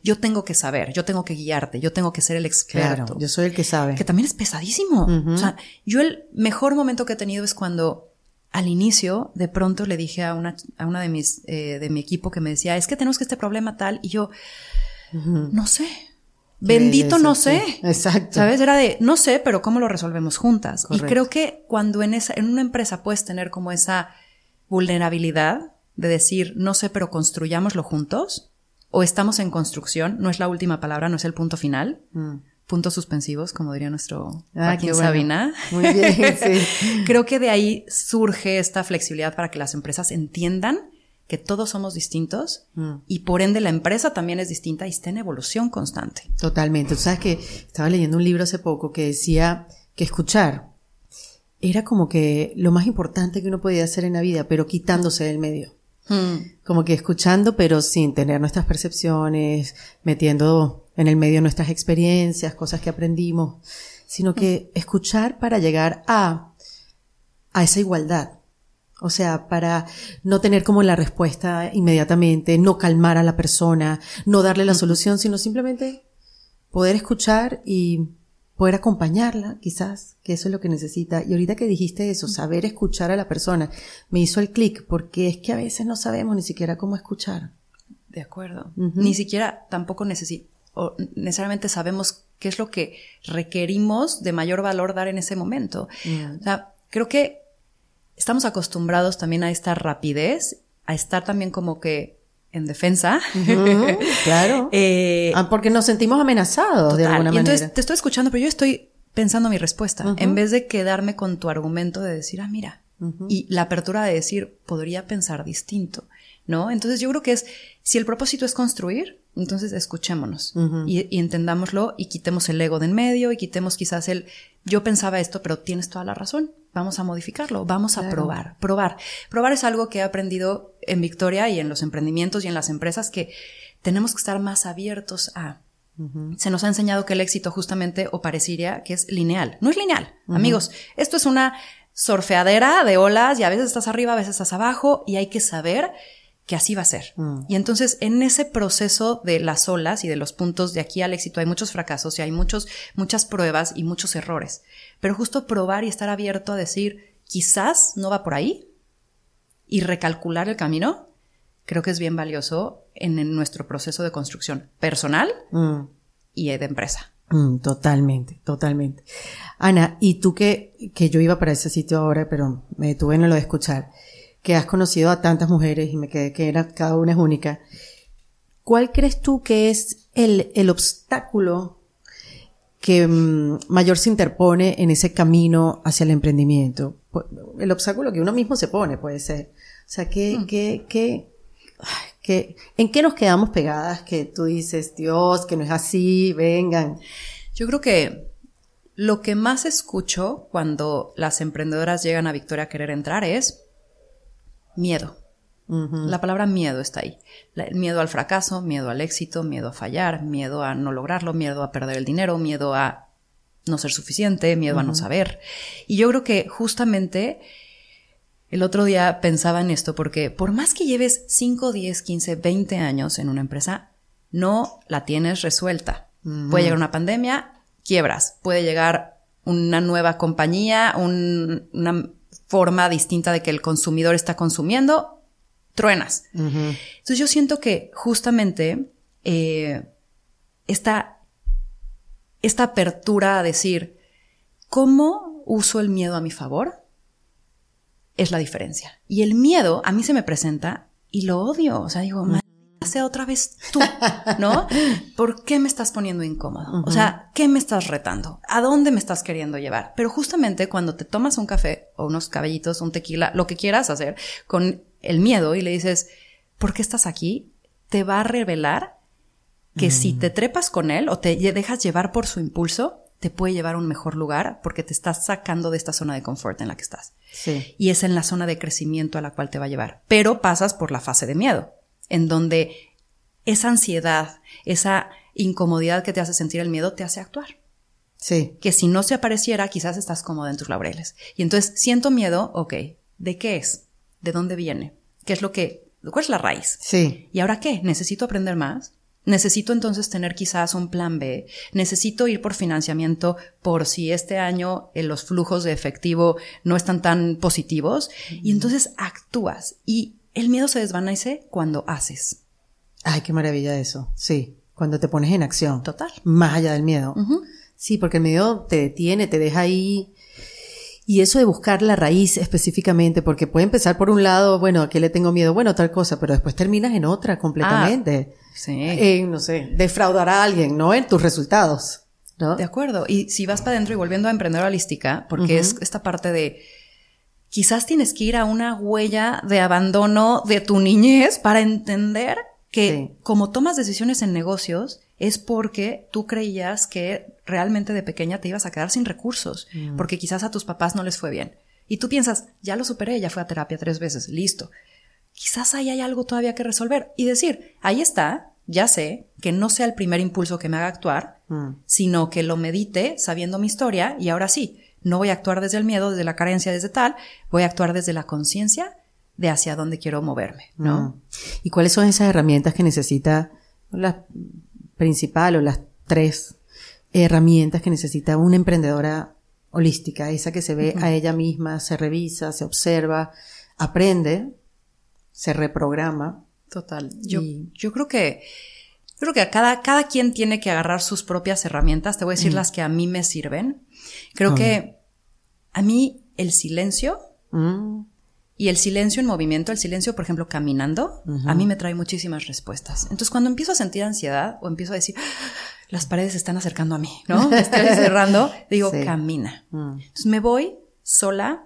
Yo tengo que saber, yo tengo que guiarte, yo tengo que ser el experto. yo soy el que sabe. Que también es pesadísimo. O sea, yo el mejor momento que he tenido es cuando al inicio de pronto le dije a una, a una de mis, eh, de mi equipo que me decía, es que tenemos que este problema tal, y yo, no sé, Bendito no sé. Exacto. ¿Sabes? Era de, no sé, pero ¿cómo lo resolvemos juntas? Y creo que cuando en, esa, en una empresa puedes tener como esa vulnerabilidad de decir, no sé, pero construyámoslo juntos, o estamos en construcción, no es la última palabra, no es el punto final. Mm. Puntos suspensivos, como diría nuestro ah, Sabina. Muy bien, sí. Creo que de ahí surge esta flexibilidad para que las empresas entiendan que todos somos distintos mm. y por ende la empresa también es distinta y está en evolución constante. Totalmente. Tú sabes que estaba leyendo un libro hace poco que decía que escuchar era como que lo más importante que uno podía hacer en la vida, pero quitándose del medio. Mm. Como que escuchando, pero sin tener nuestras percepciones, metiendo en el medio nuestras experiencias, cosas que aprendimos, sino que mm. escuchar para llegar a, a esa igualdad o sea, para no tener como la respuesta inmediatamente, no calmar a la persona, no darle la solución, sino simplemente poder escuchar y poder acompañarla, quizás, que eso es lo que necesita. Y ahorita que dijiste eso, saber escuchar a la persona, me hizo el clic, porque es que a veces no sabemos ni siquiera cómo escuchar. De acuerdo. Ni siquiera tampoco o necesariamente sabemos qué es lo que requerimos de mayor valor dar en ese momento. O sea, creo que estamos acostumbrados también a esta rapidez, a estar también como que en defensa. claro. Eh, ah, porque nos sentimos amenazados de alguna manera. Entonces te estoy escuchando, pero yo estoy pensando mi respuesta, en vez de quedarme con tu argumento de decir, ah, mira, y la apertura de decir, podría pensar distinto, ¿no? Entonces yo creo que es, si el propósito es construir, entonces escuchémonos y, y, entendámoslo y quitemos el ego de en medio y quitemos quizás el, yo pensaba esto, pero tienes toda la razón vamos a modificarlo, vamos a probar, probar. Probar es algo que he aprendido en Victoria y en los emprendimientos y en las empresas que tenemos que estar más abiertos a. Se nos ha enseñado que el éxito justamente o parecería que es lineal. No es lineal, amigos. Esto es una surfeadera de olas y a veces estás arriba, a veces estás abajo y hay que saber que así va a ser. Mm. Y entonces en ese proceso de las olas y de los puntos de aquí al éxito hay muchos fracasos y hay muchos, muchas pruebas y muchos errores. Pero justo probar y estar abierto a decir, quizás no va por ahí y recalcular el camino, creo que es bien valioso en, nuestro proceso de construcción personal mm. y de empresa. Mm, totalmente, totalmente. Ana, y tú que, que yo iba para ese sitio ahora, pero me detuve en lo de escuchar que has conocido a tantas mujeres y me quedé que era, cada una es única. ¿Cuál crees tú que es el, el obstáculo que mm, mayor se interpone en ese camino hacia el emprendimiento? El obstáculo que uno mismo se pone puede ser. O sea, ¿qué, mm. qué, qué, qué, ¿en qué nos quedamos pegadas que tú dices, Dios, que no es así, vengan? Yo creo que lo que más escucho cuando las emprendedoras llegan a Victoria a querer entrar es, miedo. La palabra miedo está ahí. miedo al fracaso, miedo al éxito, miedo a fallar, miedo a no lograrlo, miedo a perder el dinero, miedo a no ser suficiente, miedo a no saber. Y yo creo que justamente el otro día pensaba en esto porque por más que lleves 5, 10, 15, 20 años en una empresa, no la tienes resuelta. Puede llegar una pandemia, quiebras. Puede llegar una nueva compañía, un, una forma distinta de que el consumidor está consumiendo, truenas. Entonces yo siento que justamente eh, esta, esta apertura a decir, ¿cómo uso el miedo a mi favor? Es la diferencia. Y el miedo a mí se me presenta y lo odio. O sea, digo, sea otra vez tú, ¿no? ¿Por qué me estás poniendo incómodo? O sea, ¿qué me estás retando? ¿A dónde me estás queriendo llevar? Pero justamente cuando te tomas un café o unos cabellitos, un tequila, lo que quieras hacer con el miedo y le dices, ¿por qué estás aquí? Te va a revelar que si te trepas con él o te dejas llevar por su impulso, te puede llevar a un mejor lugar porque te estás sacando de esta zona de confort en la que estás. Sí. Y es en la zona de crecimiento a la cual te va a llevar. Pero pasas por la fase de miedo en donde esa ansiedad, esa incomodidad que te hace sentir el miedo, te hace actuar. Sí. Que si no se apareciera, quizás estás cómoda en tus laureles. Y entonces, siento miedo, ok, ¿de qué es? ¿De dónde viene? ¿Qué es lo que, cuál es la raíz? Sí. ¿Y ahora qué? ¿Necesito aprender más? Necesito entonces tener quizás un plan B. Necesito ir por financiamiento por si este año eh, los flujos de efectivo no están tan positivos. Y entonces actúas. Y el miedo se desvanece cuando haces. Ay, qué maravilla eso. Sí. Cuando te pones en acción. Total. Más allá del miedo. Sí, porque el miedo te detiene, te deja ahí. Y eso de buscar la raíz específicamente, porque puede empezar por un lado, bueno, ¿a qué le tengo miedo? Bueno, tal cosa, pero después terminas en otra completamente. Sí. En, no sé, defraudar a alguien, ¿no? En tus resultados. ¿no? De acuerdo. Y si vas para adentro y volviendo a emprender holística, porque es esta parte de quizás tienes que ir a una huella de abandono de tu niñez para entender que Sí. como tomas decisiones en negocios es porque tú creías que realmente de pequeña te ibas a quedar sin recursos, porque quizás a tus papás no les fue bien. Y tú piensas, ya lo superé, ya fue a terapia tres veces, listo. Quizás ahí hay algo todavía que resolver y decir, ahí está, ya sé, que no sea el primer impulso que me haga actuar, Mm. sino que lo medite sabiendo mi historia y ahora sí, no voy a actuar desde el miedo, desde la carencia, desde tal, voy a actuar desde la conciencia de hacia dónde quiero moverme, ¿no? Mm. ¿Y cuáles son esas herramientas que necesita la principal o las tres herramientas que necesita una emprendedora holística? Esa que se ve a ella misma, se revisa, se observa, aprende, se reprograma. Total. Yo, Y- yo creo que yo creo que a cada, cada quien tiene que agarrar sus propias herramientas. Te voy a decir las que a mí me sirven. Creo que a mí el silencio Mm, y el silencio en movimiento, el silencio, por ejemplo, caminando, a mí me trae muchísimas respuestas. Entonces, cuando empiezo a sentir ansiedad o empiezo a decir, "Ah, las paredes se están acercando a mí, ¿no? Me estoy cerrando, digo, Sí. camina. mm. Entonces me voy sola,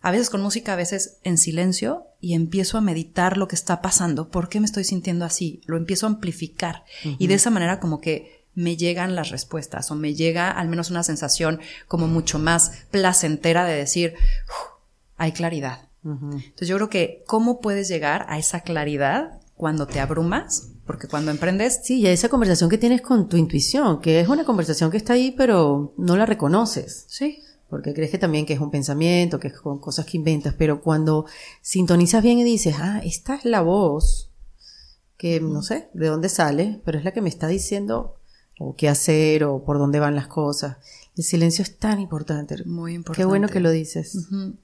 a veces con música, a veces en silencio, y empiezo a meditar lo que está pasando. ¿Por qué me estoy sintiendo así? Lo empiezo a amplificar. Y de esa manera como que me llegan las respuestas o me llega al menos una sensación como mucho más placentera de decir, "Uf, hay claridad. Entonces yo creo que cómo puedes llegar a esa claridad cuando te abrumas, porque cuando emprendes, Sí, y a esa conversación que tienes con tu intuición, que es una conversación que está ahí, pero no la reconoces. sí, Porque crees que también que es un pensamiento, que es con cosas que inventas, pero cuando sintonizas bien y dices, ah, esta es la voz, que no sé de dónde sale, pero es la que me está diciendo o qué hacer o por dónde van las cosas. El silencio es tan importante. Muy Qué bueno importante. que lo dices. Ujú.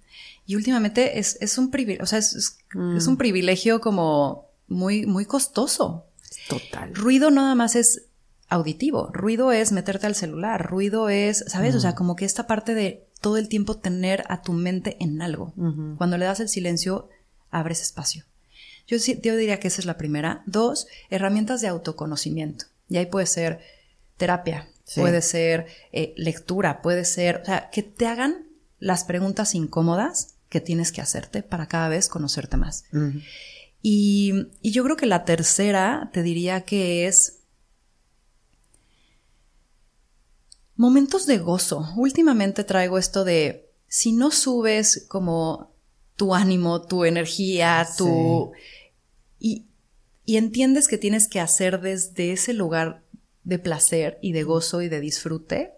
Y últimamente es, es un privilegio, o sea, es, es- Mm. es un privilegio como muy, muy costoso. Total. Ruido nada más es auditivo, ruido es meterte al celular, ruido es, ¿sabes? O sea, Mm. como que esta parte de todo el tiempo tener a tu mente en algo. Cuando le das el silencio, abres espacio. Yo, sí- yo diría que esa es la primera. Dos, herramientas de autoconocimiento. Y ahí puede ser terapia, Sí. puede ser eh, lectura, puede ser, o sea, que te hagan las preguntas incómodas que tienes que hacerte para cada vez conocerte más. Y, y yo creo que la tercera te diría que es momentos de gozo. Últimamente traigo esto de si no subes como tu ánimo, tu energía, tu... Y, y entiendes que tienes que hacer desde ese lugar de placer y de gozo y de disfrute,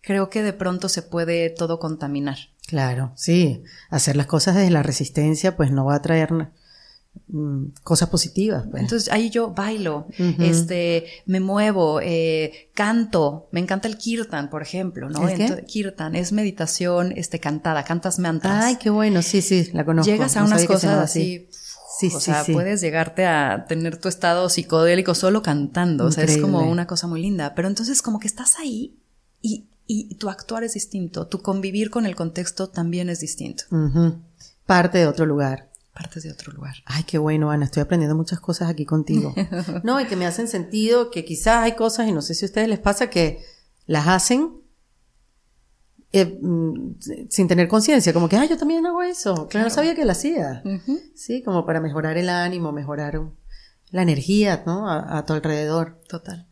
creo que de pronto se puede todo contaminar. Claro, sí. Hacer las cosas desde la resistencia, pues no va a traer cosas positivas. pues. Entonces ahí yo bailo, este, me muevo, eh, canto, me encanta el kirtan, por ejemplo, ¿no? Kirtan es meditación, este, cantada, cantas mantras. Ay, qué bueno, sí, sí, la conozco. Llegas a No unas cosas llamaba así, Sí, o sí, sea, sí. puedes llegarte a tener tu estado psicodélico solo cantando, o sea, es como una cosa muy linda, pero entonces como que estás ahí y, y tu actuar es distinto, tu convivir con el contexto también es distinto. Parte de otro lugar. Partes de otro lugar. Ay, qué bueno, Ana, estoy aprendiendo muchas cosas aquí contigo. no, y que me hacen sentido, que quizás hay cosas, y no sé si a ustedes les pasa, que las hacen eh, mm, sin tener conciencia, como que, ah, yo también hago eso, claro, no sabía que lo hacía. Sí, como para mejorar el ánimo, mejorar la energía, ¿no? A, tu alrededor. Total.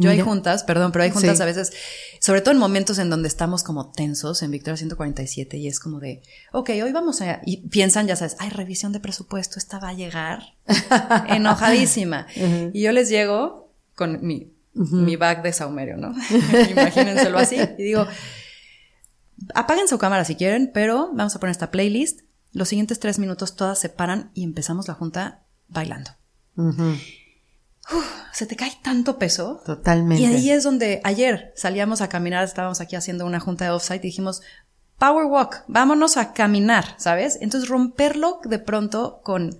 Yo hay juntas, perdón, pero hay juntas a veces, sobre todo en momentos en donde estamos como tensos en Victoria 147 y es como de, ok, hoy vamos a, y piensan, ya sabes, ay, revisión de presupuesto, esta va a llegar enojadísima. Y yo les llego con mi, mi bag de saumerio, ¿no? Imagínenselo así. Y digo, apaguen su cámara si quieren, pero vamos a poner esta playlist. Los siguientes tres minutos todas se paran y empezamos la junta bailando se te cae tanto peso. Totalmente. Y ahí es donde ayer salíamos a caminar, estábamos aquí haciendo una junta de offsite y dijimos, power walk, vámonos a caminar, ¿sabes? Entonces romperlo de pronto con,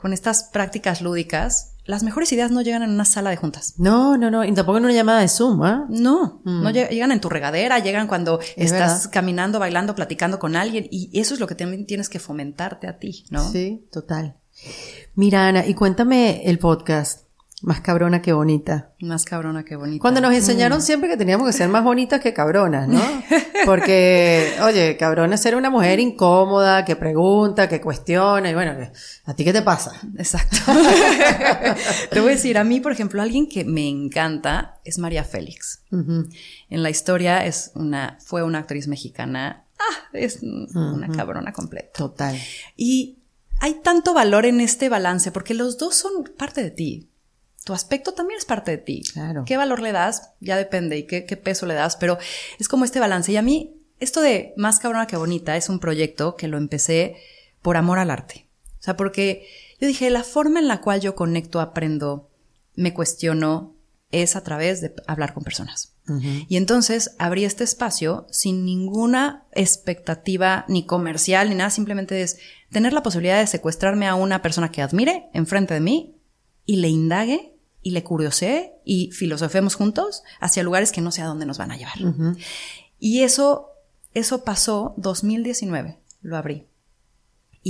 con estas prácticas lúdicas. Las mejores ideas no llegan en una sala de juntas. No, no, no. Y tampoco en una llamada de Zoom, ¿ah? No, mm. no llegan en tu regadera, llegan cuando estás caminando, bailando, platicando con alguien. Y eso es lo que también tienes que fomentarte a ti, ¿no? Sí, total. Mira, Ana, y cuéntame el podcast. Más cabrona que bonita. Más cabrona que bonita. Cuando nos enseñaron mm. siempre que teníamos que ser más bonitas que cabronas, ¿no? Porque, oye, cabrona es ser una mujer incómoda, que pregunta, que cuestiona, y bueno, ¿a ti qué te pasa? Exacto. te voy a decir, a mí, por ejemplo, alguien que me encanta es María Félix. En la historia es una, fue una actriz mexicana. Ah, es una cabrona completa. Total. Y hay tanto valor en este balance porque los dos son parte de ti tu aspecto también es parte de ti. Claro. ¿Qué valor le das? Ya depende y qué, peso le das, pero es como este balance. Y a mí, esto de Más cabrona que bonita es un proyecto que lo empecé por amor al arte. O sea, porque yo dije, la forma en la cual yo conecto, aprendo, me cuestiono, es a través de hablar con personas. Y entonces abrí este espacio sin ninguna expectativa ni comercial ni nada, simplemente es tener la posibilidad de secuestrarme a una persona que admire enfrente de mí y le indague y le curiosé y filosofemos juntos hacia lugares que no sé a dónde nos van a llevar. Y eso, eso pasó 2019, lo abrí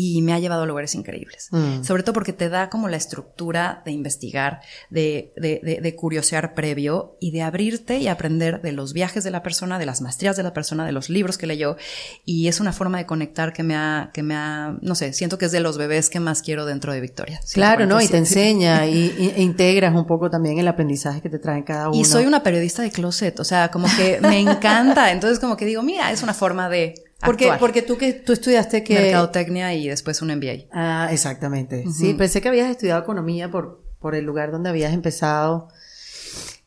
y me ha llevado a lugares increíbles. Mm. Sobre todo porque te da como la estructura de investigar, de, de, de, curiosear previo y de abrirte y aprender de los viajes de la persona, de las maestrías de la persona, de los libros que leyó. Y es una forma de conectar que me ha, que me ha, no sé, siento que es de los bebés que más quiero dentro de Victoria. Claro, ¿no? Y te enseña y, e integras un poco también el aprendizaje que te traen cada uno. Y soy una periodista de closet, o sea, como que me encanta. Entonces como que digo, mira, es una forma de porque, porque tú que tú estudiaste que mercadotecnia y después un MBA. Ah, exactamente. Sí, pensé que habías estudiado economía por por el lugar donde habías empezado.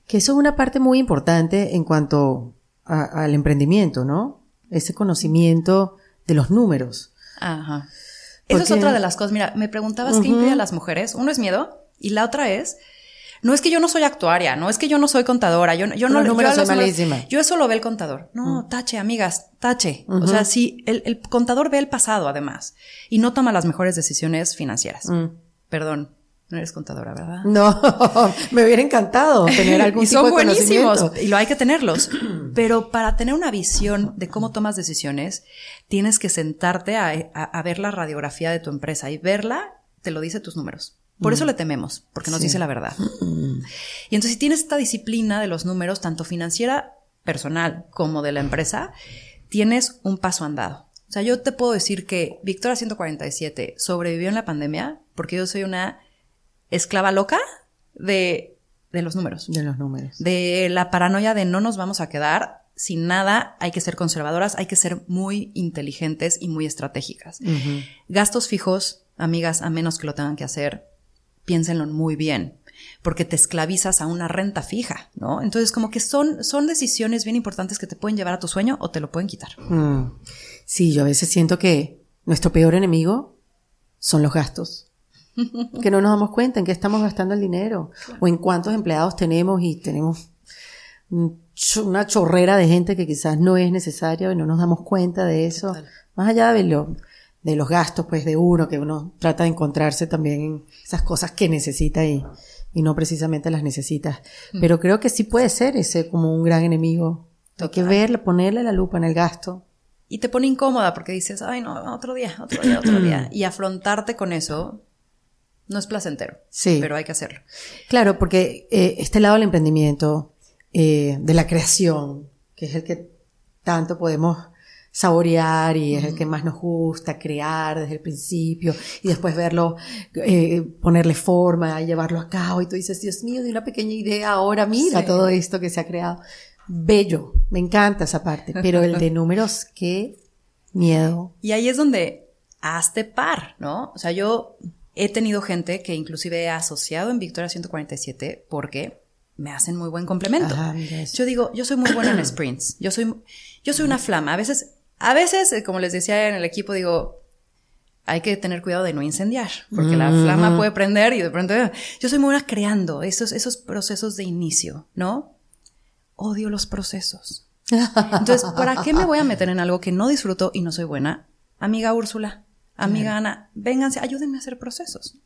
Que eso es una parte muy importante en cuanto al emprendimiento, ¿no? Ese conocimiento de los números. Ajá. Eso es otra de las cosas. Mira, me preguntabas qué impide a las mujeres. Uno es miedo y la otra es no es que yo no soy actuaria, no es que yo no soy contadora, yo, yo no, yo, yo, eso lo ve el contador. No, mm. tache, amigas, tache. O sea, sí, el, contador ve el pasado además y no toma las mejores decisiones financieras. Mm. Perdón, no eres contadora, ¿verdad? No, me hubiera encantado tener algún y tipo son buenísimos y lo hay que tenerlos. Pero para tener una visión de cómo tomas decisiones, tienes que sentarte a, a ver la radiografía de tu empresa y verla, te lo dice tus números. Por eso mm. le tememos, porque nos dice la verdad. Mm. Y entonces, si tienes esta disciplina de los números, tanto financiera, personal, como de la empresa, tienes un paso andado. O sea, yo te puedo decir que Victoria 147 sobrevivió en la pandemia porque yo soy una esclava loca de, de los números. De los números. De la paranoia de no nos vamos a quedar sin nada, hay que ser conservadoras, hay que ser muy inteligentes y muy estratégicas. Gastos fijos, amigas, a menos que lo tengan que hacer, piénsenlo muy bien, porque te esclavizas a una renta fija, ¿no? Entonces, como que son, son decisiones bien importantes que te pueden llevar a tu sueño o te lo pueden quitar. Mm. Sí, yo a veces siento que nuestro peor enemigo son los gastos. que no nos damos cuenta en qué estamos gastando el dinero o en cuántos empleados tenemos y tenemos una chorrera de gente que quizás no es necesaria y no nos damos cuenta de eso. Más allá de lo, de los gastos pues de uno, que uno trata de encontrarse también en esas cosas que necesita y, y no precisamente las necesitas. Mm. Pero creo que sí puede ser ese como un gran enemigo. Hay que verle, ponerle la lupa en el gasto. y te pone incómoda porque dices, ay, no, otro día, otro día, otro día. Y afrontarte con eso no es placentero. Sí. Pero hay que hacerlo. Claro, porque eh, este lado del emprendimiento, eh, de la creación, que es el que tanto podemos saborear y es el que más nos gusta crear desde el principio y después verlo, eh, ponerle forma y llevarlo a cabo y tú dices, Dios mío, de una pequeña idea, ahora mira todo esto que se ha creado. Bello, me encanta esa parte, pero el de números, qué miedo. Y ahí es donde hazte par, ¿no? O sea, yo he tenido gente que inclusive he asociado en Victoria 147 porque me hacen muy buen complemento. yo digo, yo soy muy buena en sprints. Yo soy, yo soy una flama. A veces a veces, eh, como les decía en el equipo, digo, hay que tener cuidado de no incendiar, porque la flama puede prender y de pronto yo soy muy buena creando esos, esos procesos de inicio, ¿no? Odio los procesos. Entonces, ¿para qué me voy a meter en algo que no disfruto y no soy buena? Amiga Úrsula, amiga Ana, vénganse, ayúdenme a hacer procesos.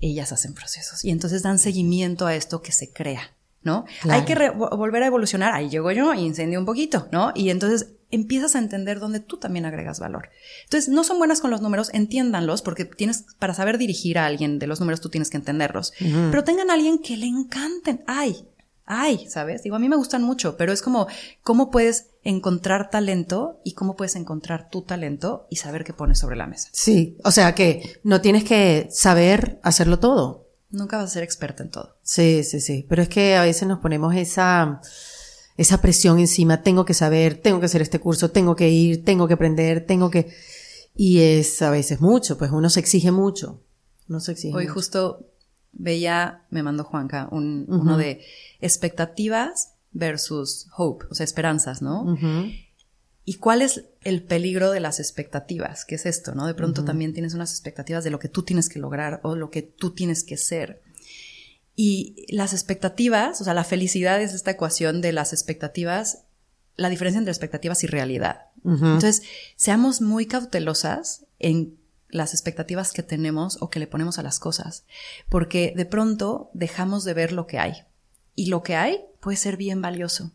Ellas hacen procesos y entonces dan seguimiento a esto que se crea, ¿no? Hay que volver a evolucionar. Ahí llego yo y incendio un poquito, ¿no? Y entonces empiezas a entender dónde tú también agregas valor. Entonces, no son buenas con los números, entiéndanlos, porque tienes, para saber dirigir a alguien de los números, tú tienes que entenderlos. Pero tengan a alguien que le encanten. Ay, ay, ¿sabes? Digo, a mí me gustan mucho, pero es como, ¿cómo puedes encontrar talento y cómo puedes encontrar tu talento y saber qué pones sobre la mesa? Sí, o sea que no tienes que saber hacerlo todo. Nunca vas a ser experta en todo. Sí, sí, sí. Pero es que a veces nos ponemos esa, esa presión encima, tengo que saber, tengo que hacer este curso, tengo que ir, tengo que aprender, tengo que... Y es a veces mucho, pues uno se exige mucho. Uno se exige Hoy justo veía, me mandó Juanca, un, uno de expectativas versus hope, o sea, esperanzas, ¿no? ¿Y cuál es el peligro de las expectativas? ¿Qué es esto, no? De pronto también tienes unas expectativas de lo que tú tienes que lograr o lo que tú tienes que ser. Y las expectativas, o sea, la felicidad es esta ecuación de las expectativas, la diferencia entre expectativas y realidad. Entonces, seamos muy cautelosas en las expectativas que tenemos o que le ponemos a las cosas, porque de pronto dejamos de ver lo que hay. Y lo que hay puede ser bien valioso,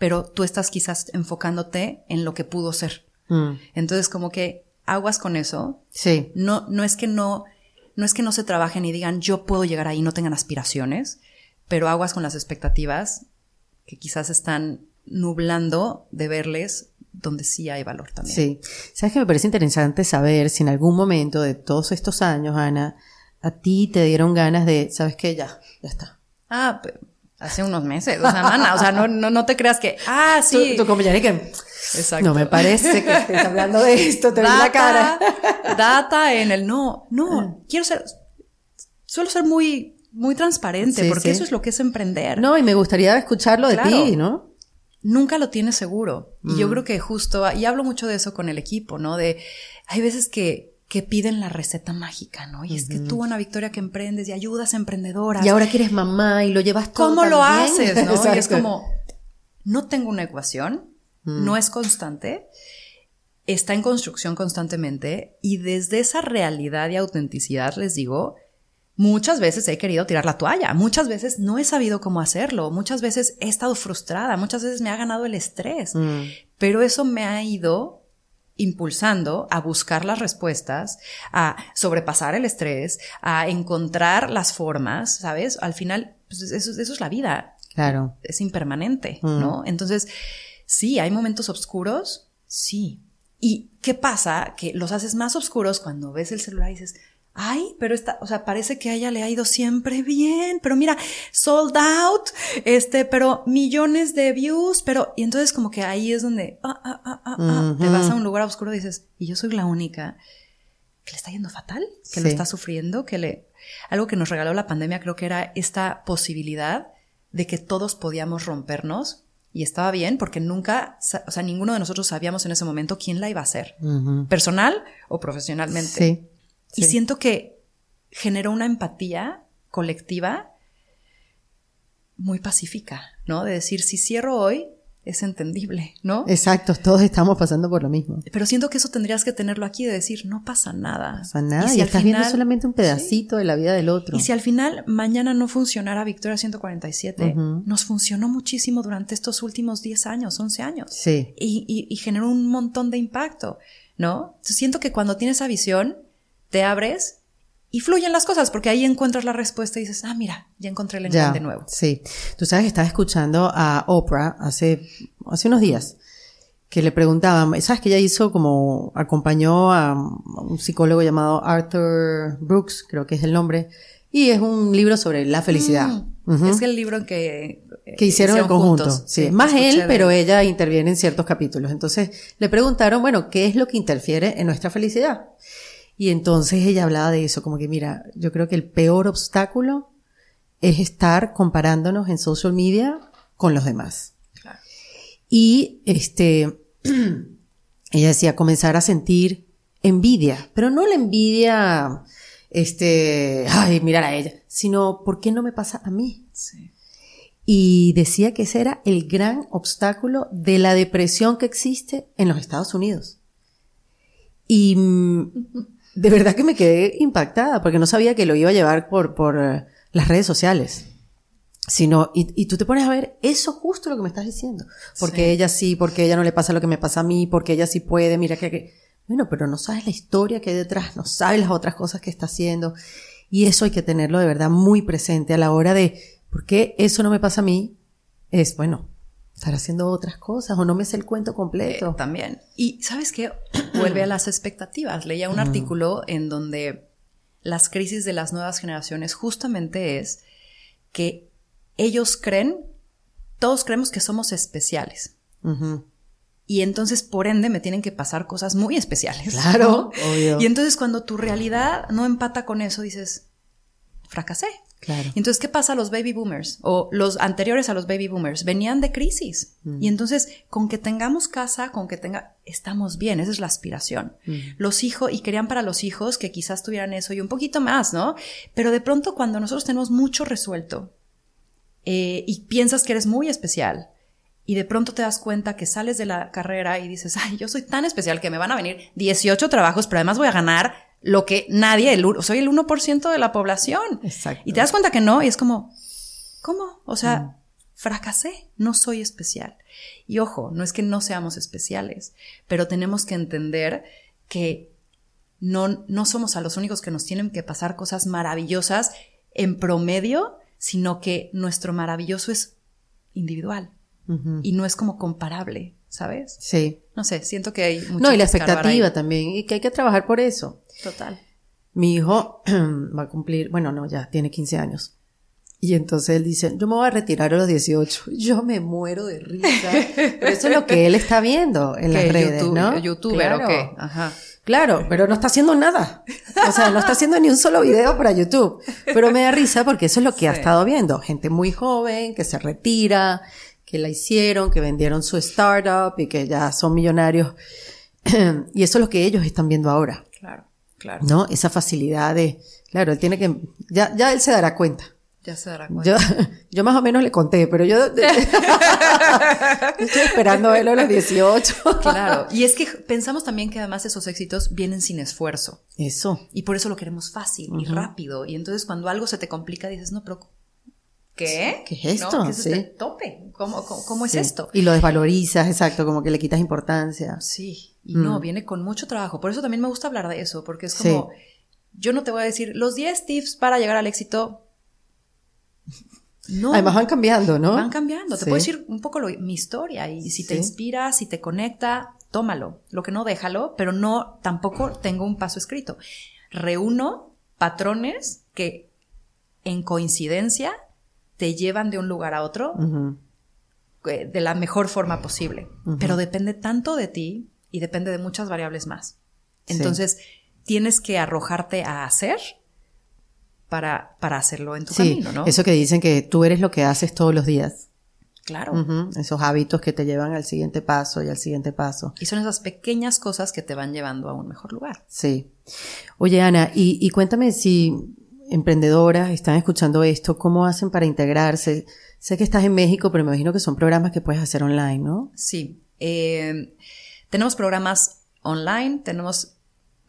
pero tú estás quizás enfocándote en lo que pudo ser. Mm. Entonces, como que aguas con eso. Sí. No, no es que no no es que no se trabajen y digan yo puedo llegar ahí, no tengan aspiraciones, pero aguas con las expectativas que quizás están nublando de verles donde sí hay valor también. Sí. ¿Sabes que me parece interesante saber si en algún momento de todos estos años, Ana, a ti te dieron ganas de, ¿sabes qué? Ya, ya está. Ah, hace unos meses, o sea, o sea, no, no, no te creas que, ah, sí. Tu, tu compañera que, Exacto. no me parece que estés hablando de esto, te data, la cara. data en el no, no, ah. quiero ser, suelo ser muy, muy transparente, porque eso es lo que es emprender. No, y me gustaría escucharlo de ti, ¿no? Nunca lo tienes seguro. Y yo mm. creo que justo, y hablo mucho de eso con el equipo, ¿no? De, hay veces que que piden la receta mágica, ¿no? Y es que tú, Ana Victoria, que emprendes y ayudas a emprendedoras. Y ahora que eres mamá y lo llevas todo. ¿Cómo lo haces, no? y es como, no tengo una ecuación, mm. no es constante, está en construcción constantemente y desde esa realidad y autenticidad les digo, muchas veces he querido tirar la toalla, muchas veces no he sabido cómo hacerlo, muchas veces he estado frustrada, muchas veces me ha ganado el estrés, mm. pero eso me ha ido impulsando a buscar las respuestas, a sobrepasar el estrés, a encontrar las formas, ¿sabes? Al final, pues eso, es la vida. Claro. Es impermanente, mm. ¿no? Entonces, sí, hay momentos oscuros, sí. ¿Y qué pasa? Que los haces más oscuros cuando ves el celular y dices, ay, pero está, o sea, parece que a ella le ha ido siempre bien, pero mira, sold out, este, pero millones de views, pero, y entonces como que ahí es donde, ah, ah, ah, ah, ah te vas a un lugar oscuro y dices, y yo soy la única que le está yendo fatal, que lo está sufriendo, que le, algo que nos regaló la pandemia creo que era esta posibilidad de que todos podíamos rompernos y estaba bien porque nunca, o sea, ninguno de nosotros sabíamos en ese momento quién la iba a hacer, personal o profesionalmente. Sí. Y siento que generó una empatía colectiva muy pacífica, ¿no? De decir, si cierro hoy, es entendible, ¿no? Exacto, todos estamos pasando por lo mismo. Pero siento que eso tendrías que tenerlo aquí de decir, no pasa nada. No pasa nada, y, estás viendo solamente un pedacito de la vida del otro. Y si al final mañana no funcionara Victoria 147, nos funcionó muchísimo durante estos últimos 10 años, 11 años. Sí. Y, y, generó un montón de impacto, ¿no? siento que cuando tienes esa visión, te abres y fluyen las cosas, porque ahí encuentras la respuesta y dices, ah, mira, ya encontré el encanto de nuevo. Sí. Tú sabes que estaba escuchando a Oprah hace, hace unos días, que le preguntaban, sabes que ella hizo como, acompañó a un psicólogo llamado Arthur Brooks, creo que es el nombre, y es un libro sobre la felicidad. Mm, es el libro que, eh, que hicieron, en conjunto. sí. Más él, pero ella interviene en ciertos capítulos. Entonces le preguntaron, bueno, ¿qué es lo que interfiere en nuestra felicidad? Y entonces ella hablaba de eso, como que mira, yo creo que el peor obstáculo es estar comparándonos en social media con los demás. Y este, ella decía, comenzar a sentir envidia, pero no la envidia, este, ay, mirar a ella, sino, ¿por qué no me pasa a mí? Y decía que ese era el gran obstáculo de la depresión que existe en los Estados Unidos. Y de verdad que me quedé impactada porque no sabía que lo iba a llevar por, por eh, las redes sociales. Sino, y, y, tú te pones a ver eso justo lo que me estás diciendo. Porque ella sí, porque ella no le pasa lo que me pasa a mí, porque ella sí puede, mira que, bueno, pero no sabes la historia que hay detrás, no sabes las otras cosas que está haciendo. Y eso hay que tenerlo de verdad muy presente a la hora de, ¿por qué eso no me pasa a mí? Es, bueno, estar haciendo otras cosas o no me sé el cuento completo. Eh, también. Y sabes qué, vuelve a las expectativas. Leía un artículo en donde las crisis de las nuevas generaciones justamente es que ellos creen, todos creemos que somos especiales. Y entonces, por ende, me tienen que pasar cosas muy especiales. Claro, obvio. Y entonces, cuando tu realidad no empata con eso, dices, fracasé. Claro. Entonces, ¿qué pasa a los baby boomers? O los anteriores a los baby boomers venían de crisis. Mm. Y entonces, con que tengamos casa, con que tenga, estamos bien, esa es la aspiración. Mm. Los hijos, y querían para los hijos que quizás tuvieran eso y un poquito más, ¿no? Pero de pronto, cuando nosotros tenemos mucho resuelto eh, y piensas que eres muy especial, y de pronto te das cuenta que sales de la carrera y dices, ay, yo soy tan especial que me van a venir 18 trabajos, pero además voy a ganar lo que nadie, el, soy el 1% de la población. Exacto. Y te das cuenta que no, y es como, ¿cómo? O sea, mm. fracasé, no soy especial. Y ojo, no es que no seamos especiales, pero tenemos que entender que no, no somos a los únicos que nos tienen que pasar cosas maravillosas en promedio, sino que nuestro maravilloso es individual y no es como comparable, ¿sabes? Sí. No sé, siento que hay mucho No, y la expectativa también, y que hay que trabajar por eso. Total. Mi hijo va a cumplir, bueno, no, ya tiene 15 años. Y entonces él dice, yo me voy a retirar a los 18. Yo me muero de risa. Pero eso es lo que él está viendo en las redes, ¿no? ¿Youtuber o qué? Ajá. Claro, pero no está haciendo nada. O sea, no está haciendo ni un solo video para YouTube. Pero me da risa porque eso es lo que ha estado viendo. Gente muy joven que se retira, que la hicieron, que vendieron su startup y que ya son millonarios. y eso es lo que ellos están viendo ahora. Claro. ¿No? Esa facilidad de, claro, él tiene que, ya, ya él se dará cuenta. Ya se dará cuenta. Yo, yo más o menos le conté, pero yo estoy esperando a verlo a los 18. claro. Y es que pensamos también que además esos éxitos vienen sin esfuerzo. Eso. Y por eso lo queremos fácil y rápido. Y entonces cuando algo se te complica dices, no, pero ¿qué? ¿Qué es esto? ¿Qué es este tope? ¿Cómo, cómo, es esto? Y lo desvalorizas, exacto, como que le quitas importancia. Sí. Y no, mm. viene con mucho trabajo. Por eso también me gusta hablar de eso, porque es como, yo no te voy a decir los 10 tips para llegar al éxito no. Además van cambiando, ¿no? Van cambiando. Te puedo decir un poco mi historia y si te inspira, si te conecta, tómalo. Lo que no, déjalo, pero no, tampoco tengo un paso escrito. Reúno patrones que en coincidencia te llevan de un lugar a otro eh, de la mejor forma posible. Pero depende tanto de ti y depende de muchas variables más. Entonces, tienes que arrojarte a hacer para, para hacerlo en tu camino, ¿no? Eso que dicen que tú eres lo que haces todos los días. Claro. Esos hábitos que te llevan al siguiente paso y al siguiente paso. Y son esas pequeñas cosas que te van llevando a un mejor lugar. Sí. Oye, Ana, y, cuéntame si emprendedoras están escuchando esto, ¿cómo hacen para integrarse? Sé que estás en México, pero me imagino que son programas que puedes hacer online, ¿no? Sí. Eh, tenemos programas online, tenemos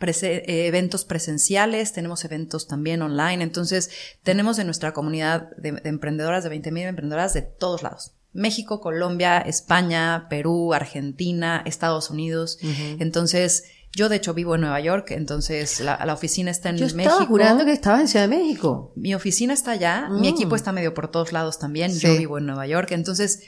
eh, eventos presenciales, tenemos eventos también online. Entonces, tenemos en nuestra comunidad de, emprendedoras, de 20.000 emprendedoras de todos lados. México, Colombia, España, Perú, Argentina, Estados Unidos. Entonces, yo de hecho vivo en Nueva York, entonces la, oficina está en Yo México. Estaba jurando que estabas en Ciudad de México. Mi oficina está allá, mi mm. equipo está medio por todos lados también, yo vivo en Nueva York, entonces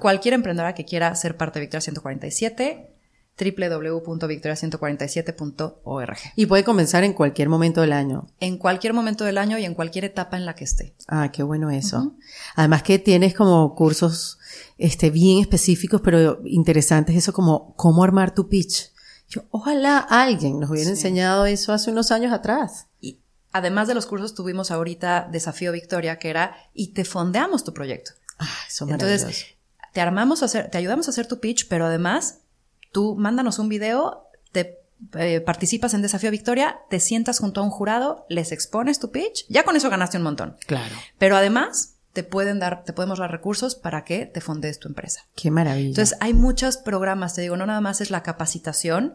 cualquier emprendedora que quiera ser parte de Victoria 147 www.victoria147.org. Y puede comenzar en cualquier momento del año. En cualquier momento del año y en cualquier etapa en la que esté. Ah, qué bueno eso. Además que tienes como cursos este, bien específicos, pero interesantes, eso como cómo armar tu pitch. Yo, ojalá alguien nos hubiera enseñado eso hace unos años atrás. Y además de los cursos tuvimos ahorita Desafío Victoria, que era, y te fondeamos tu proyecto. Ah, eso Entonces, te armamos a hacer, te ayudamos a hacer tu pitch, pero además Tú mándanos un video, te eh, participas en Desafío Victoria, te sientas junto a un jurado, les expones tu pitch, ya con eso ganaste un montón. Claro. Pero además te pueden dar, te podemos dar recursos para que te fondees tu empresa. Qué maravilla. Entonces hay muchos programas, te digo, no nada más es la capacitación,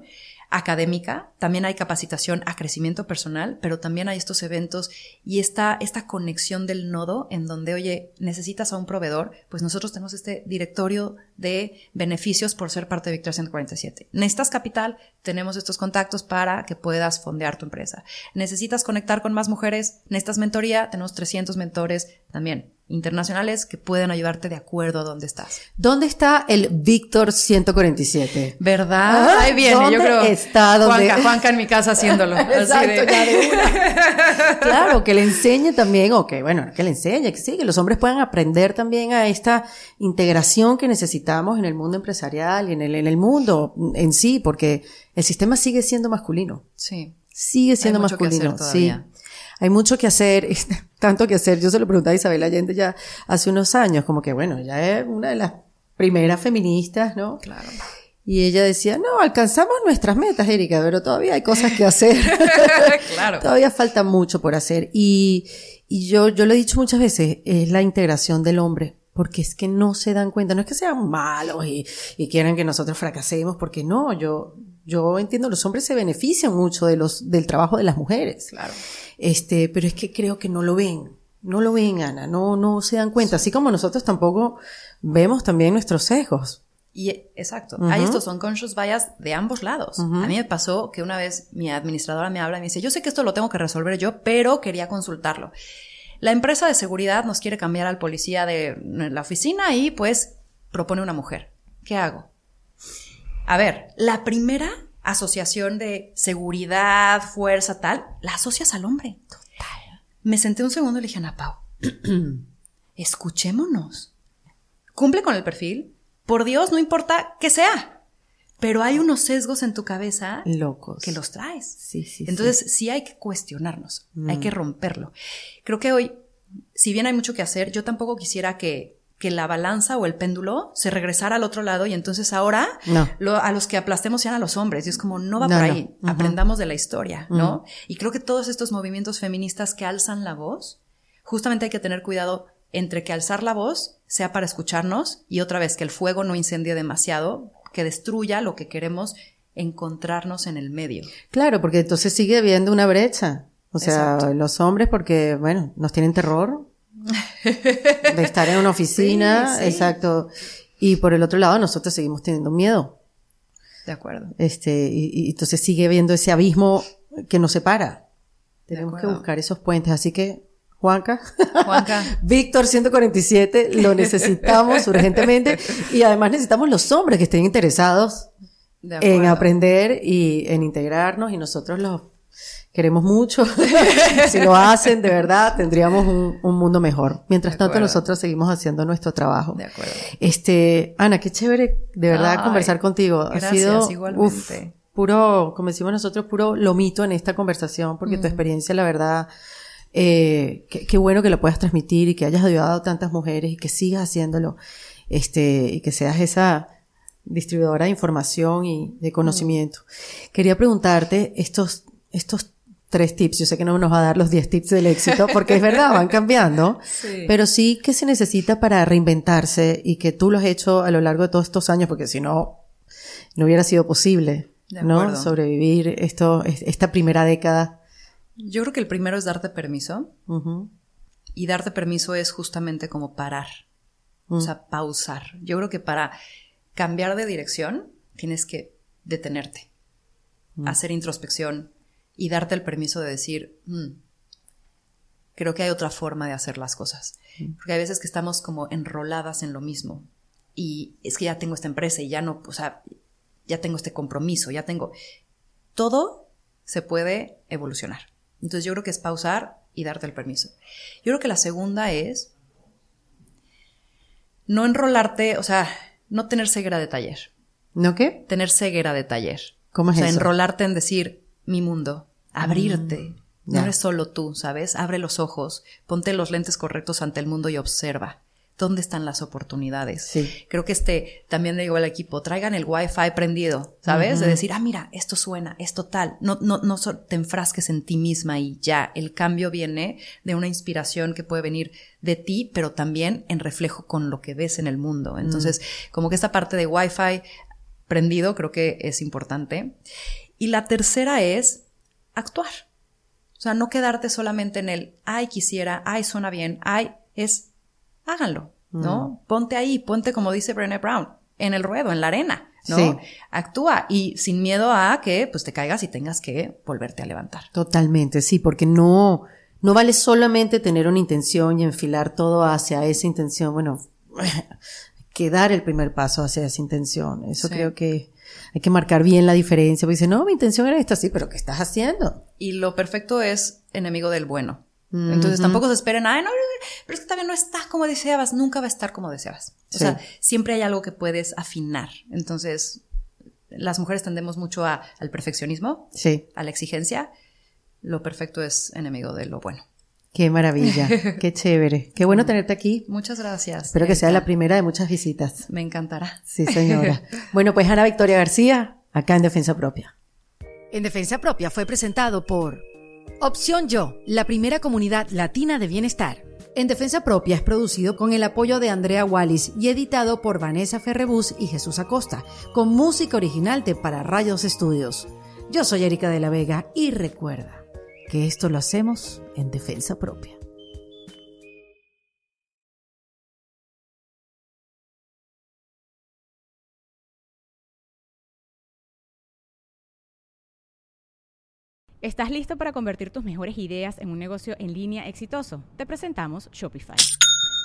académica, también hay capacitación a crecimiento personal, pero también hay estos eventos y esta, esta conexión del nodo en donde, oye, necesitas a un proveedor, pues nosotros tenemos este directorio de beneficios por ser parte de Victoria 147. Necesitas capital, tenemos estos contactos para que puedas fondear tu empresa. Necesitas conectar con más mujeres, necesitas mentoría, tenemos 300 mentores también internacionales que pueden ayudarte de acuerdo a dónde estás. ¿Dónde está el Víctor 147? ¿Verdad? Ah, Ahí viene, yo creo. Está donde... Juanca, Juanca en mi casa haciéndolo. Exacto, ya de una. claro, que le enseñe también, o que, bueno, que le enseñe, que sí, que los hombres puedan aprender también a esta integración que necesitamos en el mundo empresarial y en el, en el mundo en sí, porque el sistema sigue siendo masculino. Sí. Sigue siendo masculino. Sí. Hay mucho que hacer, tanto que hacer. Yo se lo preguntaba a Isabel Allende ya hace unos años, como que bueno, ya es una de las primeras feministas, ¿no? Claro. Y ella decía, no, alcanzamos nuestras metas, Erika, pero todavía hay cosas que hacer. claro. todavía falta mucho por hacer. Y, y yo, yo lo he dicho muchas veces, es la integración del hombre. Porque es que no se dan cuenta, no es que sean malos y, y quieran que nosotros fracasemos, porque no, yo, yo entiendo, los hombres se benefician mucho de los, del trabajo de las mujeres. Claro. Este, pero es que creo que no lo ven. No lo ven, Ana. No, no se dan cuenta. Así como nosotros tampoco vemos también nuestros sesgos. Y exacto, hay estos unconscious bias de ambos lados. A mí me pasó que una vez mi administradora me habla y me dice, yo sé que esto lo tengo que resolver yo, pero quería consultarlo. La empresa de seguridad nos quiere cambiar al policía de la oficina y pues propone una mujer. ¿Qué hago? A ver, la primera asociación de seguridad, fuerza, tal, la asocias al hombre. Total. Me senté un segundo y le dije, Ana Pau, escuchémonos. Cumple con el perfil. Por Dios, no importa que sea. Pero hay unos sesgos en tu cabeza locos que los traes. Sí, sí. Entonces sí hay que cuestionarnos, hay que mm. romperlo. Creo que hoy, si bien hay mucho que hacer, yo tampoco quisiera que que la balanza o el péndulo se regresara al otro lado y entonces ahora a los que aplastemos sean a los hombres. Y es como, no va por ahí, aprendamos de la historia, ¿no? Y creo que todos estos movimientos feministas que alzan la voz, justamente hay que tener cuidado entre que alzar la voz sea para escucharnos y otra vez que el fuego no incendie demasiado, que destruya lo que queremos encontrarnos en el medio. Claro, porque entonces sigue habiendo una brecha. O sea, los hombres porque, bueno, nos tienen terror, de estar en una oficina, exacto. Y por el otro lado, nosotros seguimos teniendo miedo. De acuerdo. Este, y, entonces sigue habiendo ese abismo que nos separa. Tenemos que buscar esos puentes. Así que, Juanca, Juanca. Víctor 147, lo necesitamos urgentemente. Y además necesitamos los hombres que estén interesados en aprender y en integrarnos y nosotros los queremos mucho. si lo hacen, de verdad, tendríamos un, un mundo mejor. Mientras tanto, nosotros seguimos haciendo nuestro trabajo. De acuerdo. Este, Ana, qué chévere, de verdad, conversar contigo. Gracias, ha sido, igualmente. puro, como decimos nosotros, puro lomito en esta conversación, porque tu experiencia, la verdad, eh, qué, bueno que lo puedas transmitir y que hayas ayudado a tantas mujeres y que sigas haciéndolo. Este, y que seas esa, distribuidora de información y de conocimiento. Quería preguntarte estos, estos tres tips. Yo sé que no nos va a dar los diez tips del éxito porque es verdad, van cambiando. Pero sí que se necesita para reinventarse y que tú lo has hecho a lo largo de todos estos años porque si no, no hubiera sido posible, ¿no? Sobrevivir esto, esta primera década. Yo creo que el primero es darte permiso. Y darte permiso es justamente como parar. O sea, pausar. Yo creo que para cambiar de dirección tienes que detenerte, hacer introspección, y darte el permiso de decir, mm, creo que hay otra forma de hacer las cosas. Porque hay veces que estamos como enroladas en lo mismo. Y es que ya tengo esta empresa y ya no, o sea, ya tengo este compromiso, ya tengo... Todo se puede evolucionar. Entonces yo creo que es pausar y darte el permiso. Yo creo que la segunda es no enrolarte, o sea, no tener ceguera de taller. ¿No qué? Tener ceguera de taller. ¿Cómo es o sea, eso? enrolarte en decir, mi mundo, abrirte. Mm, no eres solo tú, ¿sabes? Abre los ojos, ponte los lentes correctos ante el mundo y observa. ¿Dónde están las oportunidades? Sí. Creo que este, también le digo al equipo, traigan el wifi prendido, ¿sabes? De decir, ah, mira, esto suena, esto tal. No, no, no te enfrasques en ti misma y ya. El cambio viene de una inspiración que puede venir de ti, pero también en reflejo con lo que ves en el mundo. Entonces, mm. como que esta parte de wifi prendido creo que es importante. Y la tercera es actuar. O sea, no quedarte solamente en el, ay, quisiera, ay, suena bien, ay, es, háganlo, ¿no? Mm. Ponte ahí, ponte, como dice Brené Brown, en el ruedo, en la arena, ¿no? Sí. Actúa y sin miedo a que, pues, te caigas y tengas que volverte a levantar. Totalmente, sí, porque no, no vale solamente tener una intención y enfilar todo hacia esa intención. Bueno, que dar el primer paso hacia esa intención. Eso creo que hay que marcar bien la diferencia. Porque dice, no, mi intención era esto, sí, pero ¿qué estás haciendo? Y lo perfecto es enemigo del bueno. Entonces tampoco se esperen, ay, no, pero es que todavía no está como deseabas, nunca va a estar como deseabas. O sea, siempre hay algo que puedes afinar. Entonces, las mujeres tendemos mucho a, al perfeccionismo, sí. a la exigencia. Lo perfecto es enemigo de lo bueno. Qué maravilla, qué chévere. Qué bueno tenerte aquí. Muchas gracias. Espero que sea la primera de muchas visitas. Me encantará. Sí, señora. bueno, pues Ana Victoria García, acá en Defensa Propia. En Defensa Propia fue presentado por Opción Yo, la primera comunidad latina de bienestar. En Defensa Propia es producido con el apoyo de Andrea Wallis y editado por Vanessa Ferrebus y Jesús Acosta, con música original de Para Rayos Estudios. Yo soy Erika de la Vega y recuerda que esto lo hacemos en defensa propia. ¿Estás listo para convertir tus mejores ideas en un negocio en línea exitoso? Te presentamos Shopify.